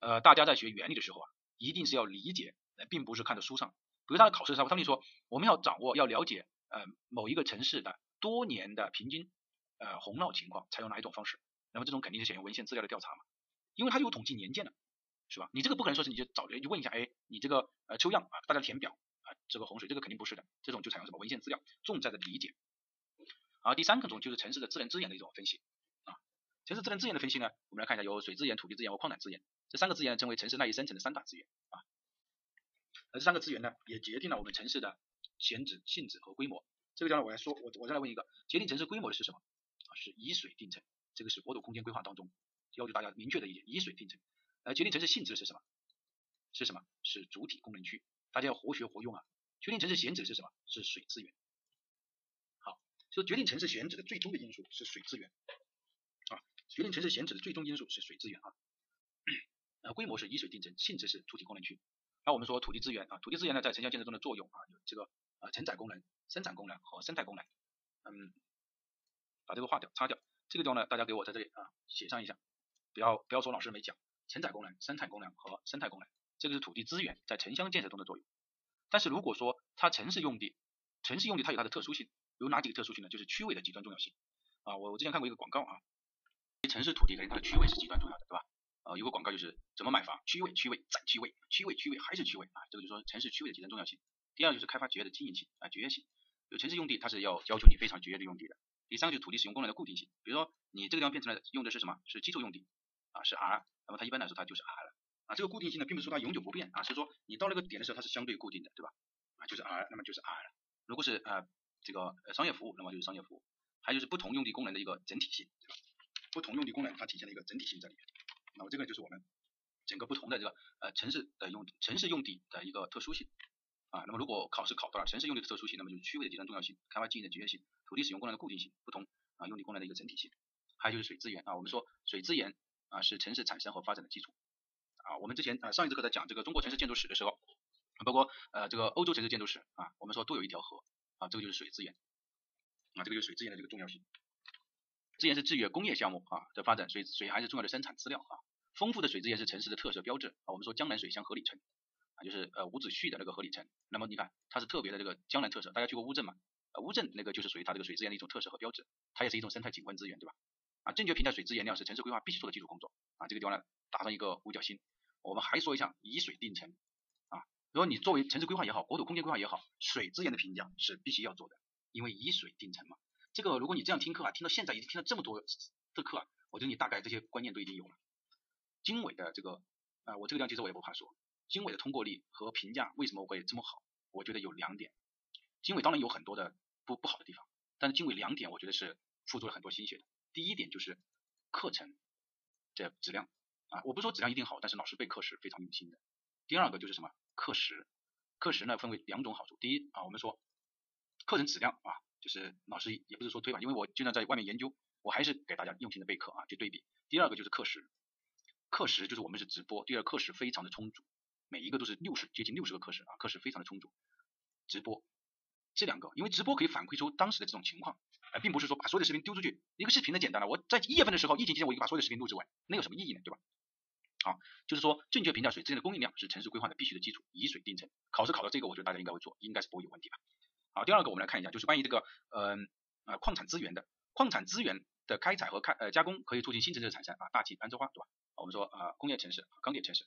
呃，大家在学原理的时候啊，一定是要理解，并不是看着书上。比如他的考试上，他们就说我们要掌握要了解呃某一个城市的多年的平均呃洪涝情况，采用哪一种方式？那么这种肯定是选用文献资料的调查嘛。因为它有统计年鉴的，是吧？你这个不可能说是你就找人就问一下，哎，你这个呃抽样啊，大家填表啊，这个洪水这个肯定不是的，这种就采用什么文献资料，重在的理解。好，第三个种就是城市的自然资源的一种分析啊，城市自然资源的分析呢，我们来看一下，有水资源、土地资源和矿产资源，这三个资源称为城市赖以生存的三大资源啊。而这三个资源呢，也决定了我们城市的选址、性质和规模。这个地方我来说，我我再来问一个，决定城市规模的是什么？啊，是以水定城，这个是国土空间规划当中。要求大家明确的一点，以水定城。呃，决定城市性质的是什么？是什么？是主体功能区。大家要活学活用啊。决定城市选址是什么？是水资源。好，说决定城市选址的最终的因素是水资源啊。决定城市选址的最终因素是水资源啊。呃，规模是以水定城，性质是主体功能区。那我们说土地资源啊，土地资源呢在城乡建设中的作用啊，有这个呃承载功能、生产功能和生态功能。嗯，把这个划掉、擦掉。这个地方呢，大家给我在这里啊写上一下。不要不要说老师没讲，承载功能、生产功能和生态功能，这个是土地资源在城乡建设中的作用。但是如果说它城市用地，城市用地它有它的特殊性，有哪几个特殊性呢？就是区位的极端重要性啊。我我之前看过一个广告啊，城市土地肯定它的区位是极端重要的，对吧？啊，有个广告就是怎么买房，区位区位再区位，区位区位还是区位啊，这个就是说城市区位的极端重要性。第二就是开发节约的经营性啊，节约性，有城市用地它是要要求你非常节约的用地的。第三个就是土地使用功能的固定性，比如说你这个地方变成了用的是什么？是基础用地。啊是 R，那么它一般来说它就是 R 啊，这个固定性呢，并不是说它永久不变啊，是说你到那个点的时候它是相对固定的，对吧？啊就是 R，那么就是 R 了。如果是呃这个商业服务，那么就是商业服务。还有就是不同用地功能的一个整体性，对吧？不同用地功能它体现了一个整体性在里面。那么这个就是我们整个不同的这个呃城市的用城市用地的一个特殊性啊。那么如果考试考到了城市用地的特殊性，那么就是区位的极端重要性、开发经营的节约性、土地使用功能的固定性、不同啊用地功能的一个整体性。还有就是水资源啊，我们说水资源。啊，是城市产生和发展的基础啊。我们之前啊上一次课在讲这个中国城市建筑史的时候，包括呃这个欧洲城市建筑史啊，我们说都有一条河啊，这个就是水资源啊，这个就是水资源的这个重要性。资源是制约工业项目啊的发展，水水还是重要的生产资料啊。丰富的水资源是城市的特色标志啊。我们说江南水乡合理城啊，就是呃伍子胥的那个合理城。那么你看它是特别的这个江南特色，大家去过乌镇嘛？乌镇那个就是属于它这个水资源的一种特色和标志，它也是一种生态景观资源，对吧？啊，正确评价水资源量是城市规划必须做的基础工作啊，这个地方呢打上一个五角星。我们还说一下以水定城啊，如果你作为城市规划也好，国土空间规划也好，水资源的评价是必须要做的，因为以水定城嘛。这个如果你这样听课啊，听到现在已经听了这么多的课啊，我觉得你大概这些观念都已经有了。经纬的这个啊，我这个地方其实我也不怕说，经纬的通过率和评价为什么会这么好？我觉得有两点。经纬当然有很多的不不好的地方，但是经纬两点我觉得是付出了很多心血的。第一点就是课程这质量啊，我不说质量一定好，但是老师备课是非常用心的。第二个就是什么课时，课时呢分为两种好处。第一啊，我们说课程质量啊，就是老师也不是说推吧，因为我经常在外面研究，我还是给大家用心的备课啊去对比。第二个就是课时，课时就是我们是直播，第二课时非常的充足，每一个都是六十接近六十个课时啊，课时非常的充足。直播这两个，因为直播可以反馈出当时的这种情况，而并不是说把所有的视频丢出去，一个视频的简单了。我在一月份的时候，疫情期间我已经把所有的视频录制完，那有什么意义呢？对吧？好，就是说正确评价水资源的供应量是城市规划的必须的基础，以水定城。考试考到这个，我觉得大家应该会做，应该是不会有问题吧？好，第二个我们来看一下，就是关于这个嗯呃矿产资源的，矿产资源的开采和开呃加工可以促进新城市的产生啊，大气攀枝花对吧？我们说啊工业城市、钢铁城市，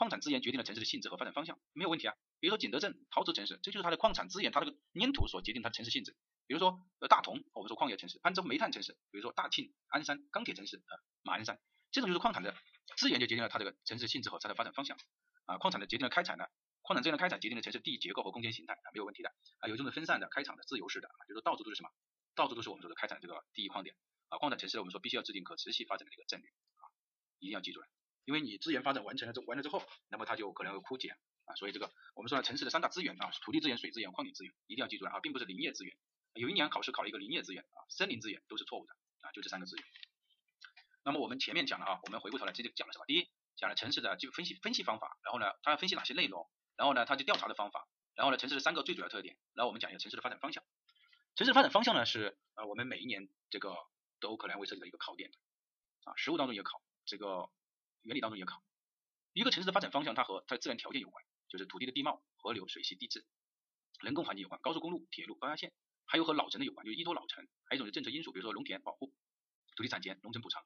矿产资源决定了城市的性质和发展方向，没有问题啊。比如说景德镇陶瓷城市，这就是它的矿产资源，它这个粘土所决定它的城市性质。比如说呃大同，我们说矿业城市，潘州煤炭城市，比如说大庆、鞍山钢铁城市呃马鞍山，这种就是矿产的资源就决定了它这个城市性质和它的发展方向啊。矿产的决定了开采呢，矿产资源的开采决定了城市地域结构和空间形态啊，没有问题的啊。有这种分散的开采的自由式的啊，就是说到处都是什么，到处都是我们说的开采这个第一矿点啊。矿产城市我们说必须要制定可持续发展的一个战略啊，一定要记住了，因为你资源发展完成了之完了之后，那么它就可能会枯竭。啊，所以这个我们说了城市的三大资源啊，土地资源、水资源、矿业资源，一定要记住了啊，并不是林业资源。有一年考试考了一个林业资源啊，森林资源都是错误的啊，就这三个资源。那么我们前面讲了啊，我们回过头来这就讲了什么？第一，讲了城市的就分析分析方法，然后呢，它要分析哪些内容，然后呢，它就调查的方法，然后呢，城市的三个最主要特点，然后我们讲一个城市的发展方向。城市发展方向呢是呃我们每一年这个都可能会涉及到一个考点的啊，实务当中也考，这个原理当中也考。一个城市的发展方向，它和它的自然条件有关。就是土地的地貌、河流、水系、地质、人工环境有关，高速公路、铁路、高压线，还有和老城的有关，就是依托老城，还有一种是政策因素，比如说农田保护、土地产权、农村补偿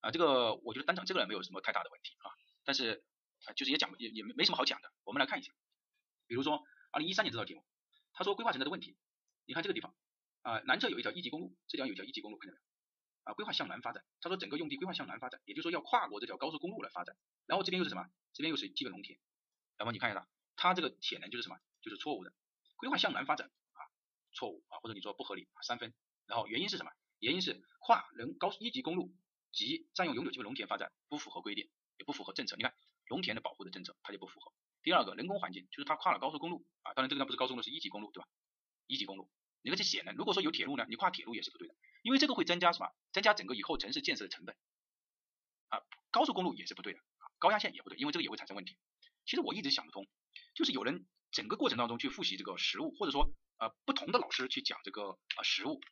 啊，这个我觉得单讲这个没有什么太大的问题啊，但是啊就是也讲也也没没什么好讲的，我们来看一下，比如说二零一三年这道题目，他说规划存在的问题，你看这个地方啊，南侧有一条一级公路，这地方有一条一级公路，看见没有？啊，规划向南发展，他说整个用地规划向南发展，也就是说要跨过这条高速公路来发展，然后这边又是什么？这边又是基本农田。那么你看一下，它这个铁能就是什么？就是错误的。规划向南发展啊，错误啊，或者你说不合理，三分。然后原因是什么？原因是跨人高一级公路及占用永久基本农田发展不符合规定，也不符合政策。你看农田的保护的政策它就不符合。第二个人工环境就是它跨了高速公路啊，当然这个呢不是高速公路是一级公路对吧？一级公路，你看这显然如果说有铁路呢，你跨铁路也是不对的，因为这个会增加什么？增加整个以后城市建设的成本啊。高速公路也是不对的啊，高压线也不对，因为这个也会产生问题。其实我一直想不通，就是有人整个过程当中去复习这个实物，或者说呃不同的老师去讲这个呃实物，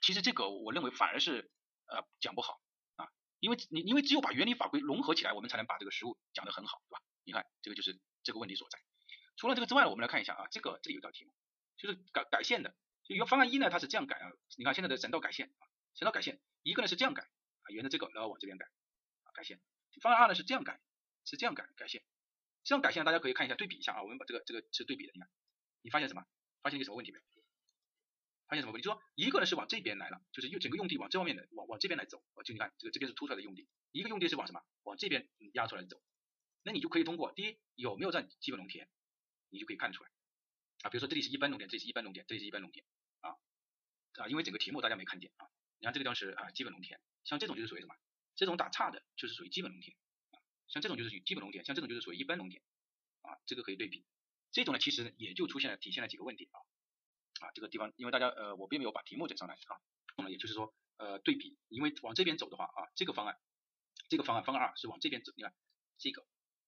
其实这个我认为反而是呃讲不好啊，因为你因为只有把原理法规融合起来，我们才能把这个实物讲得很好，对吧？你看这个就是这个问题所在。除了这个之外，我们来看一下啊，这个这里有道题目，就是改改线的，就个方案一呢，它是这样改啊，你看现在的省道改线啊，省道改线，一个呢是这样改啊，沿着这个然后往这边改啊改线，方案二呢是这样改，是这样改改线。这样改线，大家可以看一下对比一下啊，我们把这个这个是对比的，你看，你发现什么？发现一个什么问题没有？发现什么问题？就说一个呢是往这边来了，就是用整个用地往这方面的往往这边来走，就你看这个这边是凸出来的用地，一个用地是往什么？往这边压出来走，那你就可以通过第一有没有占基本农田，你就可以看出来啊，比如说这里是一般农田，这里是一般农田，这里是一般农田啊，因为整个题目大家没看见啊，你看这个地方是啊基本农田，像这种就是属于什么？这种打岔的就是属于基本农田。像这种就是属于基本农田，像这种就是属于一般农田，啊，这个可以对比。这种呢，其实也就出现了体现了几个问题啊，啊，这个地方因为大家呃，我并没有把题目整上来啊，那么也就是说呃对比，因为往这边走的话啊，这个方案，这个方案方案二是往这边走，你看这个，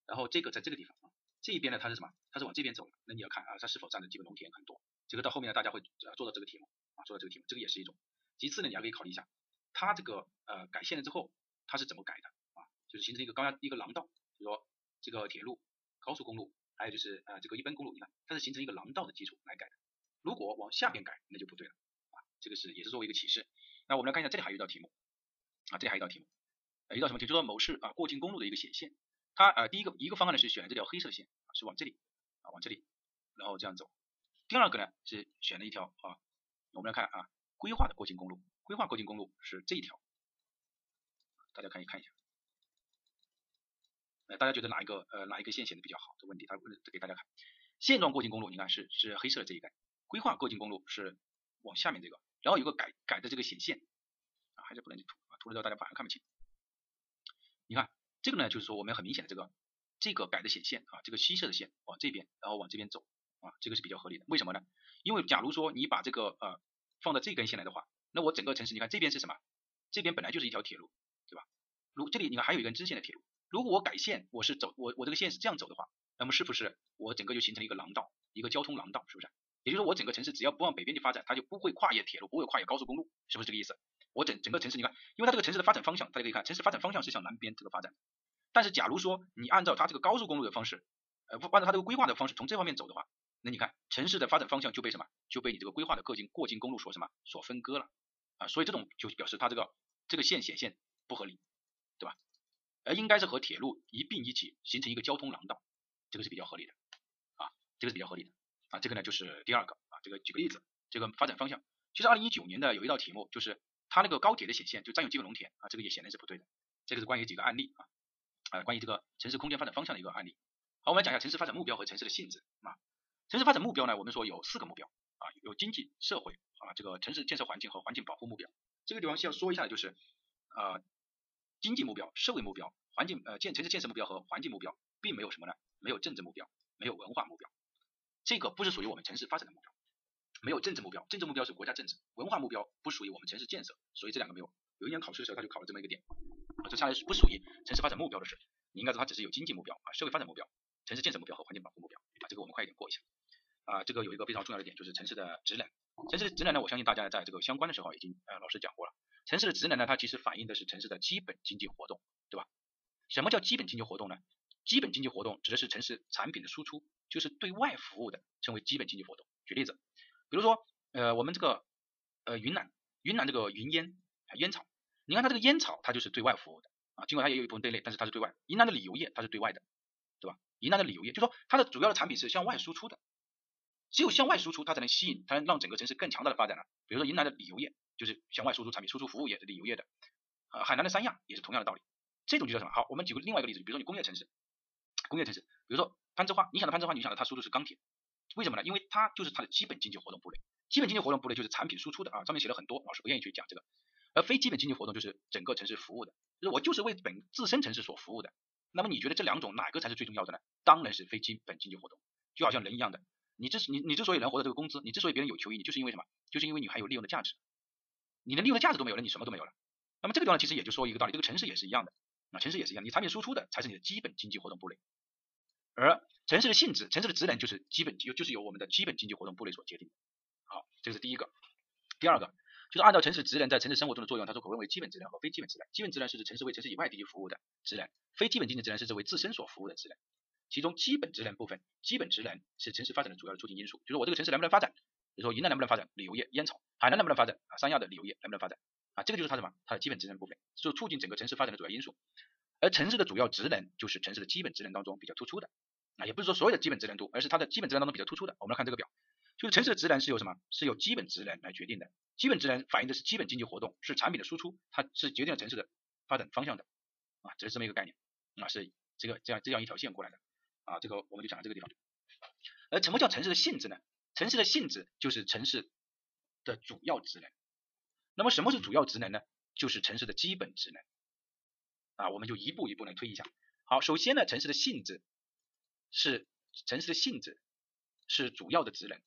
然后这个在这个地方啊，这一边呢它是什么？它是往这边走的，那你要看啊，它是否占的基本农田很多。这个到后面呢，大家会呃做到这个题目做到这个题目，这个也是一种。其次呢，你还可以考虑一下，它这个呃改线了之后，它是怎么改的啊？就是形成一个高压一个廊道，就说这个铁路、高速公路，还有就是呃这个一般公路，你看它是形成一个廊道的基础来改的。如果往下边改，那就不对了啊。这个是也是作为一个启示。那我们来看一下，这里还有一道题目啊，这里还有一道题目，呃一道什么题？就说某市啊过境公路的一个显线，它呃第一个一个方案呢是选这条黑色线，是往这里啊往这里，然后这样走。第二个呢是选了一条啊，我们来看啊规划的过境公路，规划过境公路是这一条，大家可以看一下。大家觉得哪一个呃哪一个线显得比较好？这问题他问给大家看，现状过境公路你看是是黑色的这一带，规划过境公路是往下面这个，然后有个改改的这个显线啊还是不能涂啊涂了之后大家反而看不清。你看这个呢就是说我们很明显的这个这个改的显线啊这个西色的线往这边然后往这边走啊这个是比较合理的，为什么呢？因为假如说你把这个呃放到这根线来的话，那我整个城市你看这边是什么？这边本来就是一条铁路对吧？如这里你看还有一根支线的铁路。如果我改线，我是走我我这个线是这样走的话，那么是不是我整个就形成了一个廊道，一个交通廊道，是不是？也就是说我整个城市只要不往北边去发展，它就不会跨越铁路，不会跨越高速公路，是不是这个意思？我整整个城市你看，因为它这个城市的发展方向，大家可以看，城市发展方向是向南边这个发展。但是假如说你按照它这个高速公路的方式，呃，不按照它这个规划的方式从这方面走的话，那你看城市的发展方向就被什么？就被你这个规划的过境过境公路所什么？所分割了啊，所以这种就表示它这个这个线显现不合理，对吧？而应该是和铁路一并一起形成一个交通廊道，这个是比较合理的啊，这个是比较合理的啊，这个呢就是第二个啊，这个举个例子，这个发展方向，其实二零一九年的有一道题目就是它那个高铁的显现就占用基本农田啊，这个也显然是不对的，这个是关于几个案例啊，啊，关于这个城市空间发展方向的一个案例。好，我们来讲一下城市发展目标和城市的性质啊，城市发展目标呢，我们说有四个目标啊，有经济社会啊，这个城市建设环境和环境保护目标，这个地方需要说一下的就是呃。经济目标、社会目标、环境呃建城市建设目标和环境目标，并没有什么呢？没有政治目标，没有文化目标，这个不是属于我们城市发展的目标。没有政治目标，政治目标是国家政治，文化目标不属于我们城市建设，所以这两个没有。有一年考试的时候他就考了这么一个点，啊这下来是不属于城市发展目标的事。你应该说它只是有经济目标啊、社会发展目标、城市建设目标和环境保护目标啊，这个我们快一点过一下。啊，这个有一个非常重要的点就是城市的职能，城市的职能呢，我相信大家在这个相关的时候已经呃老师讲过了。城市的职能呢，它其实反映的是城市的基本经济活动，对吧？什么叫基本经济活动呢？基本经济活动指的是城市产品的输出，就是对外服务的，称为基本经济活动。举例子，比如说，呃，我们这个呃云南，云南这个云烟烟草，你看它这个烟草，它就是对外服务的啊，尽管它也有一部分对内，但是它是对外。云南的旅游业它是对外的，对吧？云南的旅游业，就说它的主要的产品是向外输出的，只有向外输出，它才能吸引，才能让整个城市更强大的发展呢。比如说云南的旅游业。就是向外输出产品，输出服务业、旅游业的，啊，海南的三亚也是同样的道理。这种就叫什么？好，我们举个另外一个例子，比如说你工业城市，工业城市，比如说攀枝花，你想到攀枝花，你想到它输出是钢铁，为什么呢？因为它就是它的基本经济活动部类。基本经济活动部类就是产品输出的啊，上面写了很多，老师不愿意去讲这个。而非基本经济活动就是整个城市服务的，就是我就是为本自身城市所服务的。那么你觉得这两种哪个才是最重要的呢？当然是非基本经济活动。就好像人一样的，你之你你之所以能获得这个工资，你之所以别人有求于你，就是因为什么？就是因为你还有利用的价值。你的利用的价值都没有了，你什么都没有了。那么这个地方其实也就说一个道理，这个城市也是一样的啊，城市也是一样，你产品输出的才是你的基本经济活动部类，而城市的性质、城市的职能就是基本就就是由我们的基本经济活动部类所决定的。好，这是第一个。第二个就是按照城市职能在城市生活中的作用，它说可分为基本职能和非基本职能。基本职能是指城市为城市以外地区服务的职能，非基本经济职能是指为自身所服务的职能。其中基本职能部分，基本职能是城市发展的主要的。促进因素，就是我这个城市能不能发展。比如说云南能不能发展旅游业、烟草，海南能不能发展啊？三亚的旅游业能不能发展啊？这个就是它什么？它的基本职能部分，是促进整个城市发展的主要因素。而城市的主要职能就是城市的基本职能当中比较突出的啊，也不是说所有的基本职能都，而是它的基本职能当中比较突出的。我们来看这个表，就是城市的职能是由什么？是由基本职能来决定的。基本职能反映的是基本经济活动，是产品的输出，它是决定了城市的发展方向的啊，这是这么一个概念啊，是这个这样这样一条线过来的啊，这个我们就讲到这个地方。而什么叫城市的性质呢？城市的性质就是城市的主要职能。那么什么是主要职能呢？就是城市的基本职能。啊，我们就一步一步来推一下。好，首先呢，城市的性质是城市的性质是主要的职能，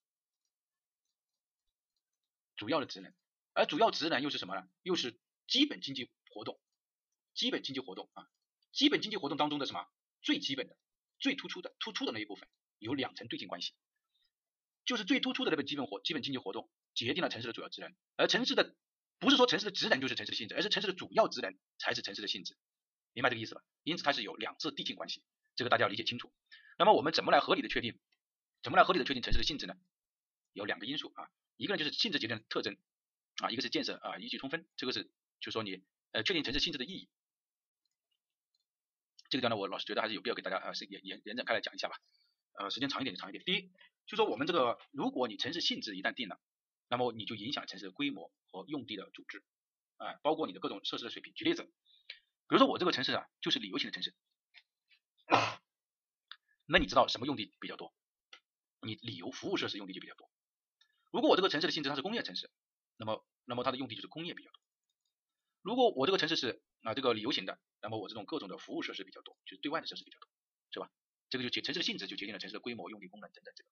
主要的职能。而主要职能又是什么呢？又是基本经济活动。基本经济活动啊，基本经济活动当中的什么最基本的、最突出的、突出的那一部分有两层对应关系。就是最突出的那个基本活基本经济活动决定了城市的主要职能，而城市的不是说城市的职能就是城市的性质，而是城市的主要职能才是城市的性质，明白这个意思吧？因此它是有两次递进关系，这个大家要理解清楚。那么我们怎么来合理的确定，怎么来合理的确定城市的性质呢？有两个因素啊，一个呢就是性质决定的特征啊，一个是建设啊依据充分，这个是就说你呃确定城市性质的意义。这个呢，我老师觉得还是有必要给大家呃是延延延展开来讲一下吧，呃时间长一点就长一点。第一。就说我们这个，如果你城市性质一旦定了，那么你就影响城市的规模和用地的组织，啊，包括你的各种设施的水平。举例子，比如说我这个城市啊，就是旅游型的城市，那你知道什么用地比较多？你旅游服务设施用地就比较多。如果我这个城市的性质它是工业城市，那么那么它的用地就是工业比较多。如果我这个城市是啊这个旅游型的，那么我这种各种的服务设施比较多，就是对外的设施比较多，是吧？这个就决城市的性质就决定了城市的规模、用地功能等等这个。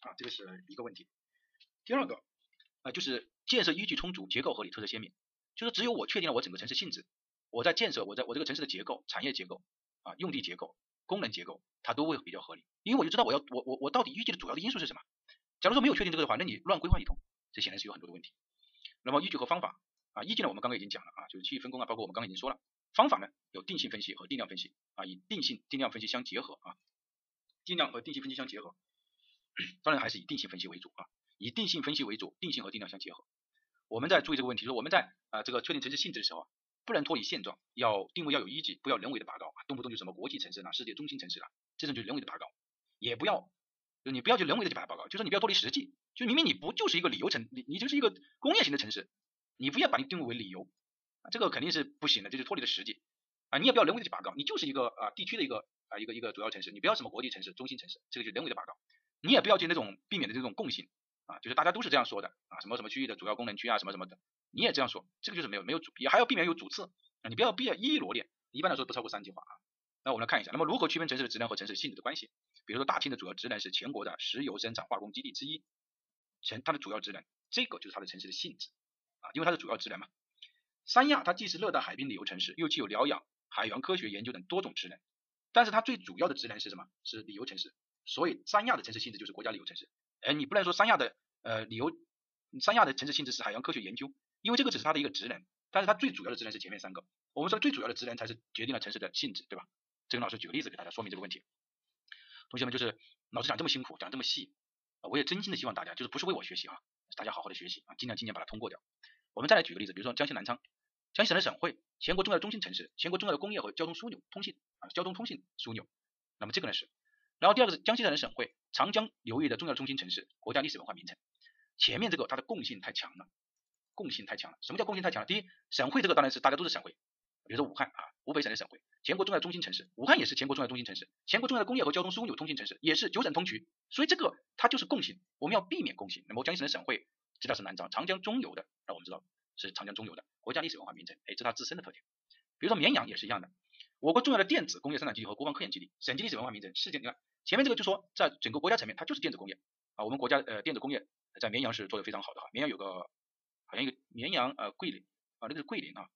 啊，这个是一个问题。第二个啊，就是建设依据充足，结构合理，特色鲜明。就是只有我确定了我整个城市性质，我在建设我在我这个城市的结构、产业结构啊、用地结构、功能结构，它都会比较合理，因为我就知道我要我我我到底预计的主要的因素是什么。假如说没有确定这个的话，那你乱规划一通，这显然是有很多的问题。那么依据和方法啊，依据呢我们刚刚已经讲了啊，就是区域分工啊，包括我们刚刚已经说了，方法呢有定性分析和定量分析啊，以定性定量分析相结合啊，定量和定性分析相结合，当然还是以定性分析为主啊，以定性分析为主，定性和定量相结合。我们在注意这个问题，就是我们在啊这个确定城市性质的时候啊，不能脱离现状，要定位要有依据，不要人为的拔高啊，动不动就什么国际城市啦、世界中心城市啦，这种就是人为的拔高，也不要。就你不要去人为的去把它报告，就是你不要脱离实际，就明明你不就是一个旅游城，你你就是一个工业型的城市，你不要把你定位为理由啊，这个肯定是不行的，这就是脱离了实际啊，你也不要人为的去拔高，你就是一个啊地区的一个啊一个一个主要城市，你不要什么国际城市、中心城市，这个就人为的拔高，你也不要去那种避免的这种共性啊，就是大家都是这样说的啊，什么什么区域的主要功能区啊，什么什么的，你也这样说，这个就是没有没有主，也还要避免有主次啊，你不要必要一一罗列，一般来说不超过三句话啊。那我们来看一下，那么如何区分城市的职能和城市性质的关系？比如说大庆的主要职能是全国的石油生产化工基地之一，城它的主要职能，这个就是它的城市的性质啊，因为它是主要职能嘛。三亚它既是热带海滨旅游城市，又具有疗养、海洋科学研究等多种职能，但是它最主要的职能是什么？是旅游城市，所以三亚的城市性质就是国家旅游城市。哎，你不能说三亚的呃旅游，三亚的城市性质是海洋科学研究，因为这个只是它的一个职能，但是它最主要的职能是前面三个。我们说最主要的职能才是决定了城市的性质，对吧？这个老师举个例子给大家说明这个问题。同学们，就是老师讲这么辛苦，讲这么细，我也真心的希望大家就是不是为我学习啊，大家好好的学习啊，尽量今年把它通过掉。我们再来举个例子，比如说江西南昌，江西省的省会，全国重要的中心城市，全国重要的工业和交通枢纽，通信啊，交通通信枢纽。那么这个呢是，然后第二个是江西省的省会，长江流域的重要中心城市，国家历史文化名城。前面这个它的共性太强了，共性太强了。什么叫共性太强了？第一，省会这个当然是大家都是省会，比如说武汉啊，湖北省的省会。全国重要中心城市，武汉也是全国重要中心城市，全国重要的工业和交通枢纽通信城市，也是九省通衢，所以这个它就是共性，我们要避免共性。那么江西省的省会知道是南昌，长江中游的，那我们知道是长江中游的国家历史文化名城，哎，这是它自身的特点。比如说绵阳也是一样的，我国重要的电子工业生产基地和国防科研基地，省级历史文化名城，世界你看前面这个就说在整个国家层面它就是电子工业啊，我们国家呃电子工业在绵阳是做的非常好的哈，绵阳有个好像一个绵阳呃桂林啊，那个是桂林啊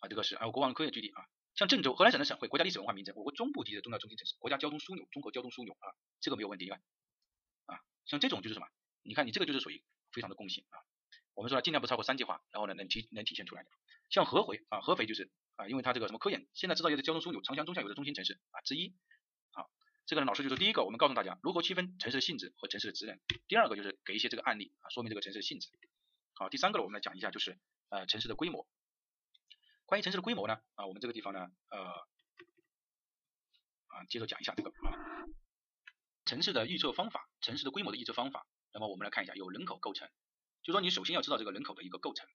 啊这个是还有国防科研基地啊。像郑州，河南省的省会，国家历史文化名城，我国中部地区的重要中心城市，国家交通枢纽，综合交通枢纽啊，这个没有问题吧？啊，像这种就是什么？你看你这个就是属于非常的共性啊。我们说尽量不超过三句话，然后呢能体能体现出来的。像合肥啊，合肥就是啊，因为它这个什么科研，现在制造业的交通枢纽，长江中下游的中心城市啊之一。好，这个呢老师就说第一个，我们告诉大家如何区分城市的性质和城市的职能。第二个就是给一些这个案例啊，说明这个城市的性质。好，第三个呢我们来讲一下就是呃城市的规模。关于城市的规模呢，啊，我们这个地方呢，呃，啊，接着讲一下这个啊，城市的预测方法，城市的规模的预测方法。那么我们来看一下，有人口构成，就说你首先要知道这个人口的一个构成，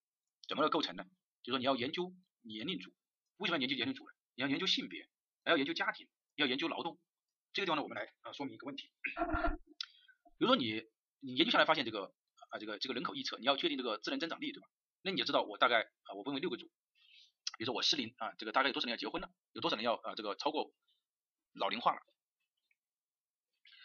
怎么个构成呢？就说你要研究年龄组，为什么要研究年龄组呢？你要研究性别，还要研究家庭，要研究劳动。这个地方呢，我们来啊说明一个问题。比如说你你研究下来发现这个啊这个这个人口预测，你要确定这个自然增长率，对吧？那你就知道我大概啊我分为六个组。比如说我适龄啊，这个大概有多少人要结婚了？有多少人要啊这个超过老龄化了？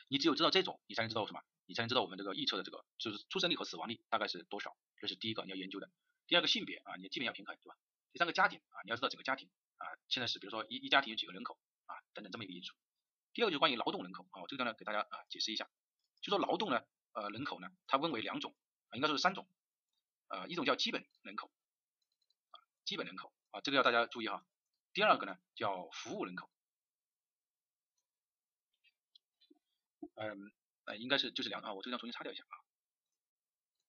你只有知道这种，你才能知道什么？你才能知道我们这个预测的这个就是出生率和死亡率大概是多少？这是第一个你要研究的。第二个性别啊，你基本要平衡，对吧？第三个家庭啊，你要知道整个家庭啊，现在是比如说一一家庭有几个人口啊等等这么一个因素。第二个就是关于劳动人口啊，我这个呢给大家啊解释一下，就说劳动呢呃人口呢它分为两种啊，应该说是三种，呃一种叫基本人口啊基本人口。啊，这个要大家注意哈。第二个呢叫服务人口，嗯，呃，应该是就是两啊，我这个要重新擦掉一下啊，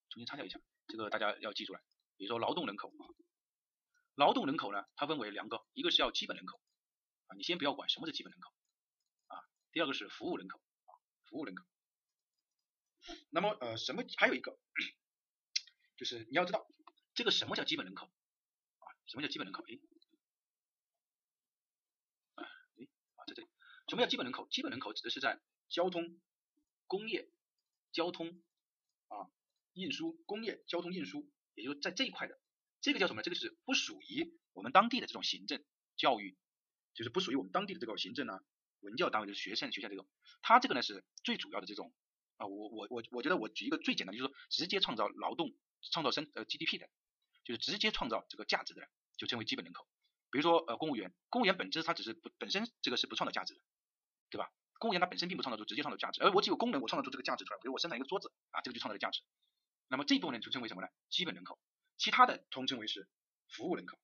重新擦掉一下，这个大家要记住了。比如说劳动人口啊，劳动人口呢，它分为两个，一个是要基本人口啊，你先不要管什么是基本人口啊。第二个是服务人口啊，服务人口。那么呃，什么还有一个就是你要知道这个什么叫基本人口啊。什么叫基本人口？哎，哎，啊，在这里，什么叫基本人口？基本人口指的是在交通、工业、交通啊、运输、工业、交通运输，也就是在这一块的，这个叫什么？这个是不属于我们当地的这种行政、教育，就是不属于我们当地的这个行政啊、文教单位，就是学生、学校这种。它这个呢是最主要的这种啊，我我我我觉得我举一个最简单的，就是说直接创造劳动、创造生呃 GDP 的。就是直接创造这个价值的，就称为基本人口。比如说呃公务员，公务员本质它只是不本身这个是不创造价值的，对吧？公务员它本身并不创造出直接创造价值，而我只有功能我创造出这个价值出来，比如我生产一个桌子啊，这个就创造了价值。那么这部分人就称为什么呢？基本人口，其他的统称为是服务人口，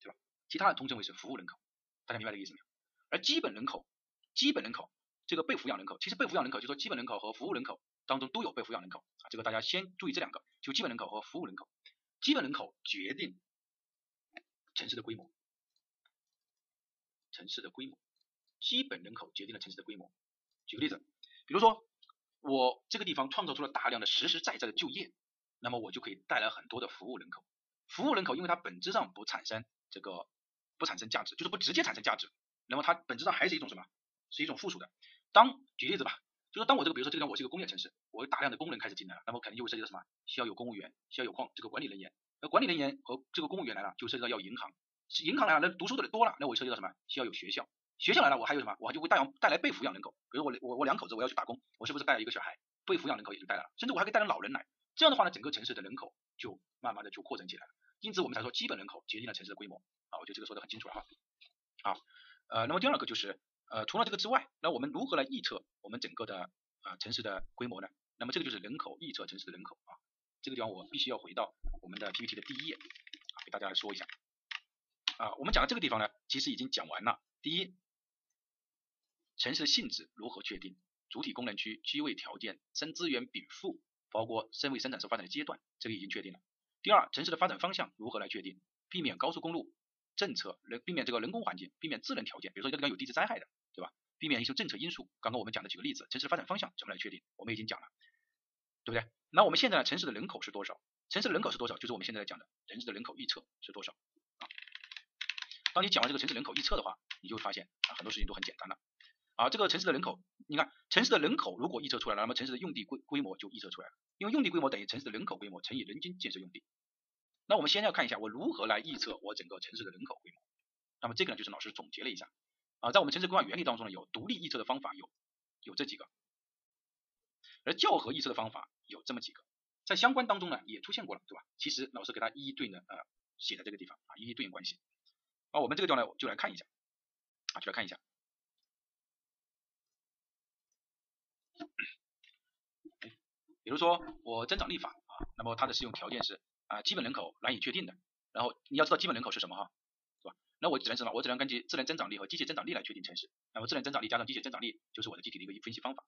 对吧？其他的统称为是服务人口，大家明白这个意思没有？而基本人口，基本人口这个被抚养人口，其实被抚养人口就是说基本人口和服务人口当中都有被抚养人口啊，这个大家先注意这两个，就基本人口和服务人口。基本人口决定城市的规模，城市的规模，基本人口决定了城市的规模。举个例子，比如说。我这个地方创造出了大量的实实在在的就业，那么我就可以带来很多的服务人口。服务人口因为它本质上不产生这个不产生价值，就是不直接产生价值，那么它本质上还是一种什么？是一种附属的。当举例子吧，就是当我这个比如说这个地方我是一个工业城市，我有大量的工人开始进来了，那么肯定就会涉及到什么？需要有公务员，需要有矿这个管理人员。那管理人员和这个公务员来了，就涉及到要银行，银行来了，那读书的人多了，那我涉及到什么？需要有学校。学校来了，我还有什么？我就会带养带来被抚养人口，比如我我我两口子我要去打工，我是不是带了一个小孩？被抚养人口也就带来了，甚至我还可以带着老人来。这样的话呢，整个城市的人口就慢慢的就扩展起来了。因此我们才说基本人口决定了城市的规模啊，我觉得这个说的很清楚了哈。好，呃，那么第二个就是呃，除了这个之外，那我们如何来预测我们整个的啊城市的规模呢？那么这个就是人口预测城市的人口啊。这个地方我必须要回到我们的 PPT 的第一页啊，给大家来说一下啊。我们讲到这个地方呢，其实已经讲完了。第一。城市的性质如何确定？主体功能区、区位条件、生资源禀赋，包括生为生产所发展的阶段，这个已经确定了。第二，城市的发展方向如何来确定？避免高速公路政策，人避免这个人工环境，避免自然条件，比如说这个地方有地质灾害的，对吧？避免一些政策因素。刚刚我们讲的几个例子，城市的发展方向怎么来确定？我们已经讲了，对不对？那我们现在？城市的人口是多少？城市的人口是多少？就是我们现在在讲的城市的人口预测是多少啊？当你讲完这个城市人口预测的话，你就会发现啊，很多事情都很简单了。啊，这个城市的人口，你看城市的人口如果预测出来了，那么城市的用地规规模就预测出来了，因为用地规模等于城市的人口规模乘以人均建设用地。那我们先要看一下我如何来预测我整个城市的人口规模。那么这个呢，就是老师总结了一下啊，在我们城市规划原理当中呢，有独立预测的方法有有这几个，而校核预测的方法有这么几个，在相关当中呢也出现过了，对吧？其实老师给它一一对应的呃写在这个地方啊，一一对应关系。啊，我们这个地方呢就来看一下啊，就来看一下。比如说我增长立法啊，那么它的适用条件是啊基本人口难以确定的，然后你要知道基本人口是什么哈，是吧？那我只能什么？我只能根据自然增长率和机械增长率来确定城市。那么自然增长率加上机械增长率就是我的具体的一个分析方法。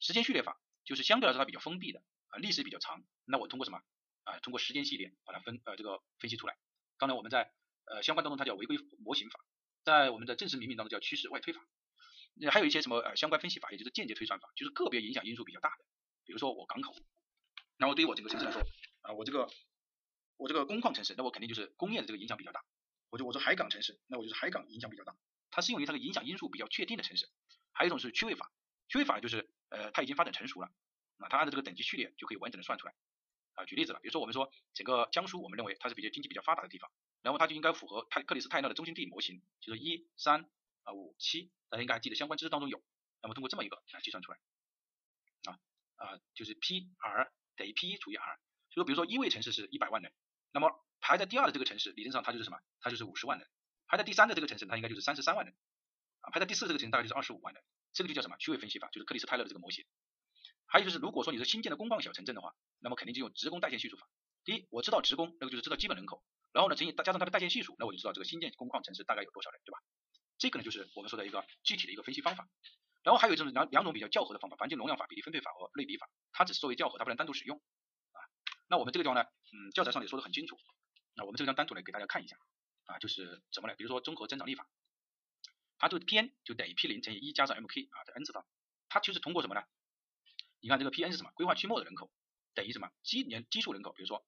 时间序列法就是相对来说它比较封闭的啊，历史比较长。那我通过什么啊？通过时间系列把它分呃这个分析出来。刚才我们在呃相关当中它叫违规模型法，在我们的正式命名当中叫趋势外推法。那还有一些什么呃相关分析法，也就是间接推算法，就是个别影响因素比较大的。比如说我港口，那么对于我整个城市来说，啊我这个我这个工矿城市，那我肯定就是工业的这个影响比较大。我就我说海港城市，那我就是海港影响比较大。它适用于它的影响因素比较确定的城市。还有一种是区位法，区位法就是呃它已经发展成熟了，那它按照这个等级序列就可以完整的算出来。啊举例子了，比如说我们说整个江苏，我们认为它是比较经济比较发达的地方，然后它就应该符合泰克里斯泰勒的中心地理模型，就是一三啊五七，大家应该还记得相关知识当中有。那么通过这么一个来计算出来。啊，就是 P R 等于 P 一除以 R，所以比如说一位城市是一百万人，那么排在第二的这个城市理论上它就是什么？它就是五十万人，排在第三的这个城市它应该就是三十三万人，啊，排在第四这个城市大概就是二十五万人，这个就叫什么？区位分析法，就是克里斯泰勒的这个模型。还有就是如果说你是新建的工矿小城镇的话，那么肯定就用职工代线系数法。第一，我知道职工，那个就是知道基本人口，然后呢乘以加上它的代线系数，那我就知道这个新建工矿城市大概有多少人，对吧？这个呢就是我们说的一个具体的一个分析方法。然后还有一种两两种比较较合的方法，环境容量法、比例分配法和类比法，它只是作为较合，它不能单独使用啊。那我们这个地方呢，嗯，教材上也说的很清楚，那我们这个地方单独来给大家看一下啊，就是怎么来，比如说综合增长率法，它就 P n 就等于 P 零乘以一加上 M K 啊，在 n 次方，它就是通过什么呢？你看这个 P n 是什么？规划期末的人口等于什么？基年基数人口，比如说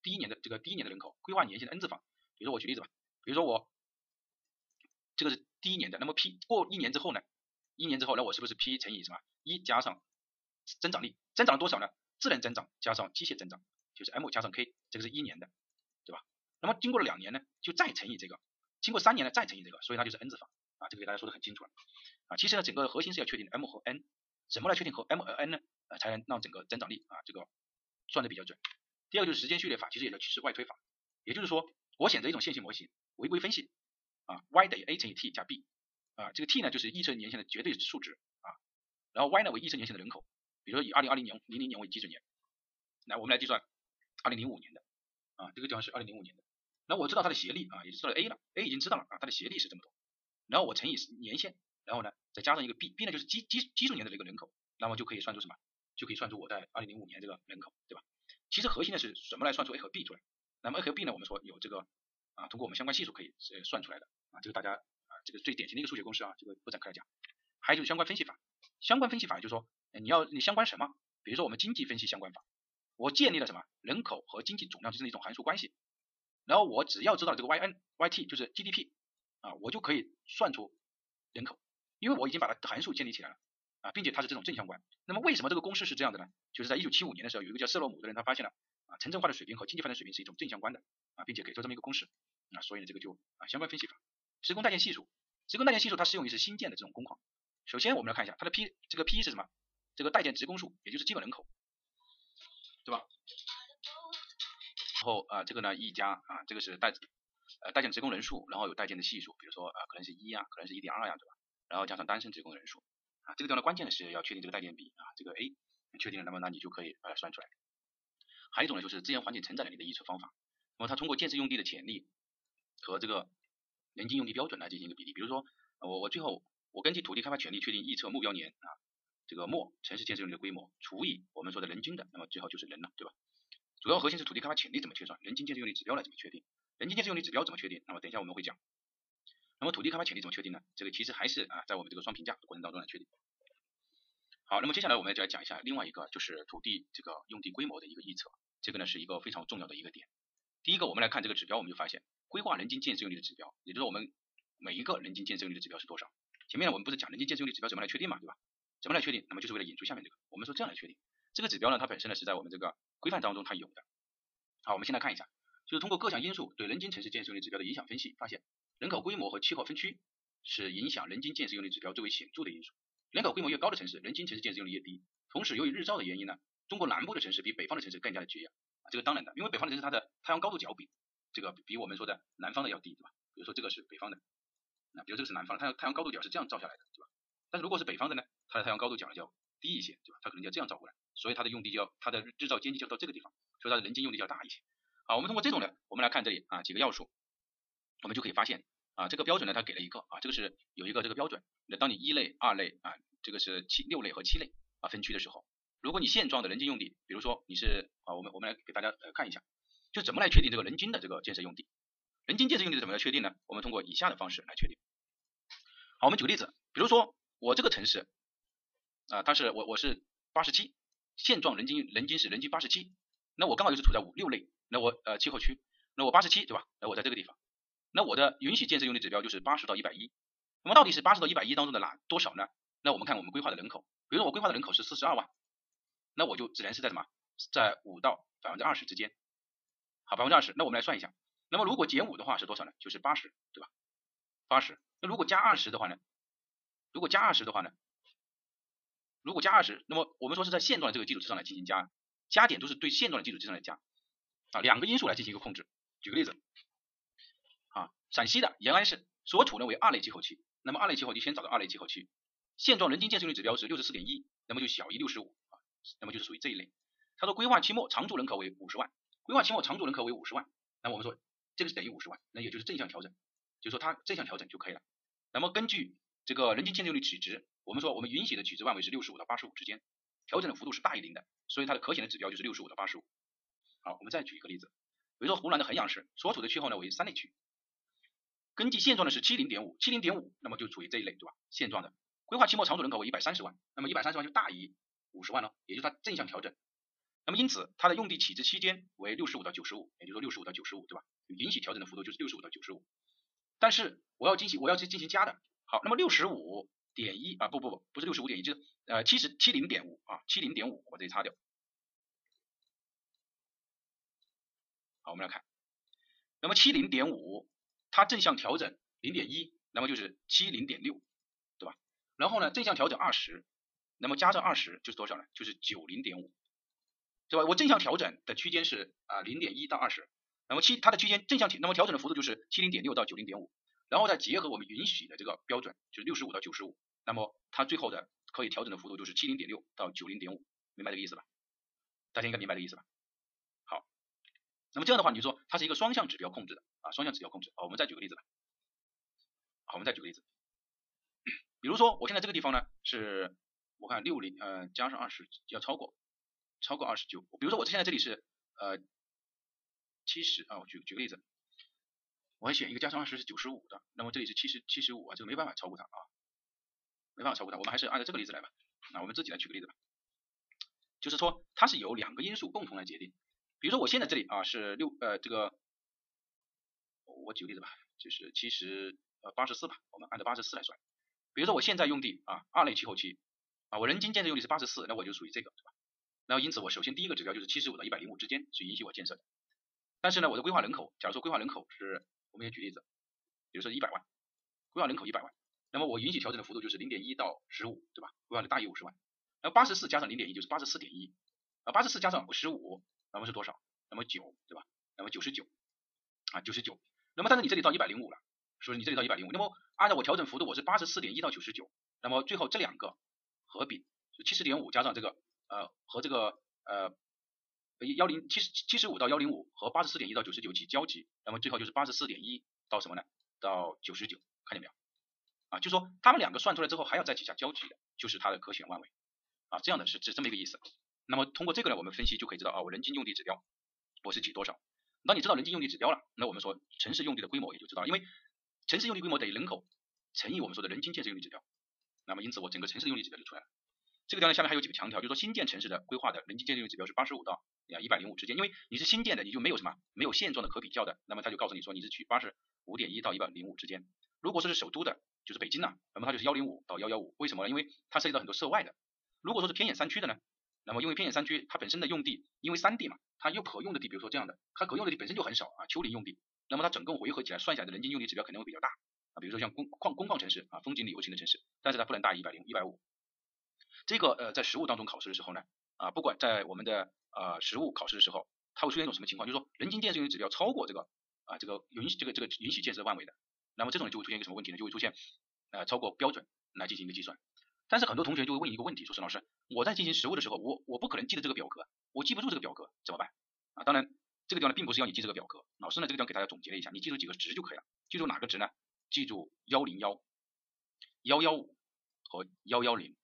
第一年的这个第一年的人口，规划年限的 n 次方，比如说我举例子吧，比如说我这个是第一年的，那么 P 过一年之后呢？一年之后，那我是不是 P 乘以什么一加上增长率，增长了多少呢？自然增长加上机械增长，就是 M 加上 K，这个是一年的，对吧？那么经过了两年呢，就再乘以这个，经过三年呢再乘以这个，所以它就是 N 次方啊，这个给大家说的很清楚了啊。其实呢，整个核心是要确定 M 和 N，怎么来确定和 M 和 N 呢？啊，才能让整个增长率啊这个算的比较准。第二个就是时间序列法，其实也叫趋势外推法，也就是说我选择一种线性模型，违规分析啊，y 等于 a 乘以 t 加 b 啊，这个 t 呢就是预测年限的绝对数值啊，然后 y 呢为预测年限的人口，比如说以二零二零年零零年为基准年，来我们来计算二零零五年的啊，这个地方是二零零五年的，那我知道它的斜率啊，也就知道 a 了，a 已经知道了啊，它的斜率是这么多，然后我乘以年限，然后呢再加上一个 b，b 呢就是基基基数年的这个人口，那么就可以算出什么？就可以算出我在二零零五年这个人口，对吧？其实核心的是什么来算出 a 和 b 出来？那么 a 和 b 呢？我们说有这个啊，通过我们相关系数可以呃算出来的啊，这个大家这个最典型的一个数学公式啊，这个不展开来讲。还有就是相关分析法，相关分析法就是说你要你相关什么？比如说我们经济分析相关法，我建立了什么人口和经济总量之间的一种函数关系，然后我只要知道这个 y n y t 就是 G D P 啊，我就可以算出人口，因为我已经把它函数建立起来了啊，并且它是这种正相关。那么为什么这个公式是这样的呢？就是在一九七五年的时候，有一个叫瑟洛姆的人，他发现了。啊，城镇化的水平和经济发展水平是一种正相关的啊，并且给出这么一个公式啊，所以呢，这个就啊相关分析法，职工搭建系数，职工搭建系数它适用于是新建的这种工况。首先我们来看一下它的 P，这个 P 是什么？这个待建职工数，也就是基本人口，对吧？然后啊，这个呢一加啊，这个是待呃待建职工人数，然后有待建的系数，比如说啊可能是一呀，可能是一点二呀，对吧？然后加上单身职工人数啊，这个地方的关键的是要确定这个待建比啊，这个 A 确定了，那么那你就可以把它算出来。还有一种呢，就是资源环境承载能力的预测方法。那么它通过建设用地的潜力和这个人均用地标准来进行一个比例。比如说，我我最后我根据土地开发潜力确定预测目标年啊，这个末城市建设用地的规模除以我们说的人均的，那么最后就是人了，对吧？主要核心是土地开发潜力怎么确算，人均建设用地指标来怎么确定，人均建设用地指标怎么确定？那么等一下我们会讲。那么土地开发潜力怎么确定呢？这个其实还是啊在我们这个双评价的过程当中来确定。好，那么接下来我们就来讲一下另外一个就是土地这个用地规模的一个预测，这个呢是一个非常重要的一个点。第一个，我们来看这个指标，我们就发现规划人均建设用地的指标，也就是我们每一个人均建设用地的指标是多少。前面呢我们不是讲人均建设用地指标怎么来确定嘛，对吧？怎么来确定？那么就是为了引出下面这个，我们说这样来确定。这个指标呢它本身呢是在我们这个规范当中它有的。好，我们先来看一下，就是通过各项因素对人均城市建设用地指标的影响分析，发现人口规模和气候分区是影响人均建设用地指标最为显著的因素。人口规模越高的城市，人均城市建设用地越低。同时，由于日照的原因呢，中国南部的城市比北方的城市更加的缺氧啊，这个当然的，因为北方的城市它的太阳高度角比这个比我们说的南方的要低，对吧？比如说这个是北方的，那比如这个是南方，它太阳高度角是这样照下来的，对吧？但是如果是北方的呢，它的太阳高度角就要低一些，对吧？它可能就要这样照过来，所以它的用地就要它的日照间距就要到这个地方，所以它的人均用地就要大一些。好，我们通过这种呢，我们来看这里啊几个要素，我们就可以发现啊这个标准呢它给了一个啊这个是有一个这个标准，那当你一类、二类啊。这个是七六类和七类啊分区的时候，如果你现状的人均用地，比如说你是啊，我们我们来给大家呃看一下，就怎么来确定这个人均的这个建设用地，人均建设用地怎么来确定呢？我们通过以下的方式来确定。好，我们举个例子，比如说我这个城市啊，它是我我是八十七，现状人均人均是人均八十七，那我刚好就是处在五六类，那我呃气候区，那我八十七对吧？那我在这个地方，那我的允许建设用地指标就是八十到一百一，那么到底是八十到一百一当中的哪多少呢？那我们看我们规划的人口，比如说我规划的人口是四十二万，那我就只能是在什么，在五到百分之二十之间，好，百分之二十，那我们来算一下，那么如果减五的话是多少呢？就是八十，对吧？八十，那如果加二十的话呢？如果加二十的话呢？如果加二十，那么我们说是在现状的这个基础之上来进行加，加点都是对现状的基础之上来加，啊，两个因素来进行一个控制。举个例子，啊，陕西的延安市所处呢为二类气候区，那么二类气候区先找到二类气候区。现状人均建设用地指标是六十四点一，那么就小于六十五啊，那么就是属于这一类。他说规划期末常住人口为五十万，规划期末常住人口为五十万，那我们说这个是等于五十万，那也就是正向调整，就是说它正向调整就可以了。那么根据这个人均建设用地取值，我们说我们允许的取值范围是六十五到八十五之间，调整的幅度是大于零的，所以它的可选的指标就是六十五到八十五。好，我们再举一个例子，比如说湖南的衡阳市所处的区号呢为三类区，根据现状呢是七零点五，七零点五，那么就处于这一类，对吧？现状的。规划期末常住人口为一百三十万，那么一百三十万就大于五十万了，也就是它正向调整。那么因此它的用地起值期间为六十五到九十五，也就是说六十五到九十五，对吧？允许调整的幅度就是六十五到九十五。但是我要进行我要去进行加的，好，那么六十五点一啊不不不不是六十五点一，就是呃七十七零点五啊七零点五，我这里擦掉。好，我们来看，那么七零点五它正向调整零点一，那么就是七零点六。对吧然后呢，正向调整二十，那么加上二十就是多少呢？就是九零点五，对吧？我正向调整的区间是啊零点一到二十，那么七它的区间正向调，那么调整的幅度就是七零点六到九零点五，然后再结合我们允许的这个标准，就是六十五到九十五，那么它最后的可以调整的幅度就是七零点六到九零点五，明白这个意思吧？大家应该明白这个意思吧？好，那么这样的话，你就说它是一个双向指标控制的啊，双向指标控制。好，我们再举个例子吧。好，我们再举个例子，比如说我现在这个地方呢是，我看六零呃加上二十要超过超过二十九，比如说我现在这里是呃七十啊，我举举个例子，我选一个加上二十是九十五的，那么这里是七十七十五啊，这个没办法超过它啊，没办法超过它，我们还是按照这个例子来吧，那我们自己来举个例子吧。就是说，它是由两个因素共同来决定。比如说，我现在这里啊是六呃这个，我举个例子吧，就是七十呃八十四吧，我们按照八十四来算。比如说我现在用地啊二类气候区啊，我人均建设用地是八十四，那我就属于这个对吧？然后因此我首先第一个指标就是七十五到一百零五之间是允许我建设的。但是呢，我的规划人口，假如说规划人口是，我们也举例子，比如说一百万，规划人口一百万，那么我允许调整的幅度就是零点一到十五，对吧？规划的大于五十万。那八十四加上零点一就是八十四点一啊，八十四加上十五，那么是多少？那么九，对吧？那么九十九啊，九十九。那么但是你这里到一百零五了，是不是？你这里到一百零五，那么按照我调整幅度，我是八十四点一到九十九，那么最后这两个合并是七十点五加上这个呃和这个呃幺零七十七十五到幺零五和八十四点一到九十九起交集，那么最后就是八十四点一到什么呢？到九十九，看见没有？啊，就说他们两个算出来之后还要再几下交集的，就是它的可选万维。啊，这样的是是这么一个意思。那么通过这个呢，我们分析就可以知道啊，我人均用地指标我是举多少。当你知道人均用地指标了，那我们说城市用地的规模也就知道了，因为城市用地规模等于人口乘以我们说的人均建设用地指标。那么因此我整个城市用地指标就出来了。这个地方，下面还有几个强调，就是说新建城市的规划的人均建设用地指标是八十五到啊一百零五之间，因为你是新建的，你就没有什么没有现状的可比较的，那么他就告诉你说你是取八十五点一到一百零五之间。如果说是首都的，就是北京呢，那么它就是幺零五到幺幺五。为什么呢？因为它涉及到很多涉外的。如果说是偏远山区的呢，那么因为偏远山区它本身的用地，因为山地嘛，它又可用的地，比如说这样的，它可用的地本身就很少啊，丘陵用地，那么它整个围合起来算下来的人均用地指标肯定会比较大啊，比如说像工矿工矿城市啊，风景旅游型的城市，但是它不能大于一百零一百五。这个呃在实物当中考试的时候呢，啊不管在我们的呃实物考试的时候，它会出现一种什么情况，就是说人均建设用地指标超过这个啊这个允许这个这个允许建设范围的，那么这种就会出现一个什么问题呢？就会出现呃超过标准来进行一个计算。但是很多同学就会问一个问题，说沈老师，我在进行实物的时候，我我不可能记得这个表格，我记不住这个表格怎么办？啊，当然这个地方呢，并不是要你记这个表格，老师呢这个地方给大家总结了一下，你记住几个值就可以了。记住哪个值呢？记住幺零幺、幺幺五和幺幺零。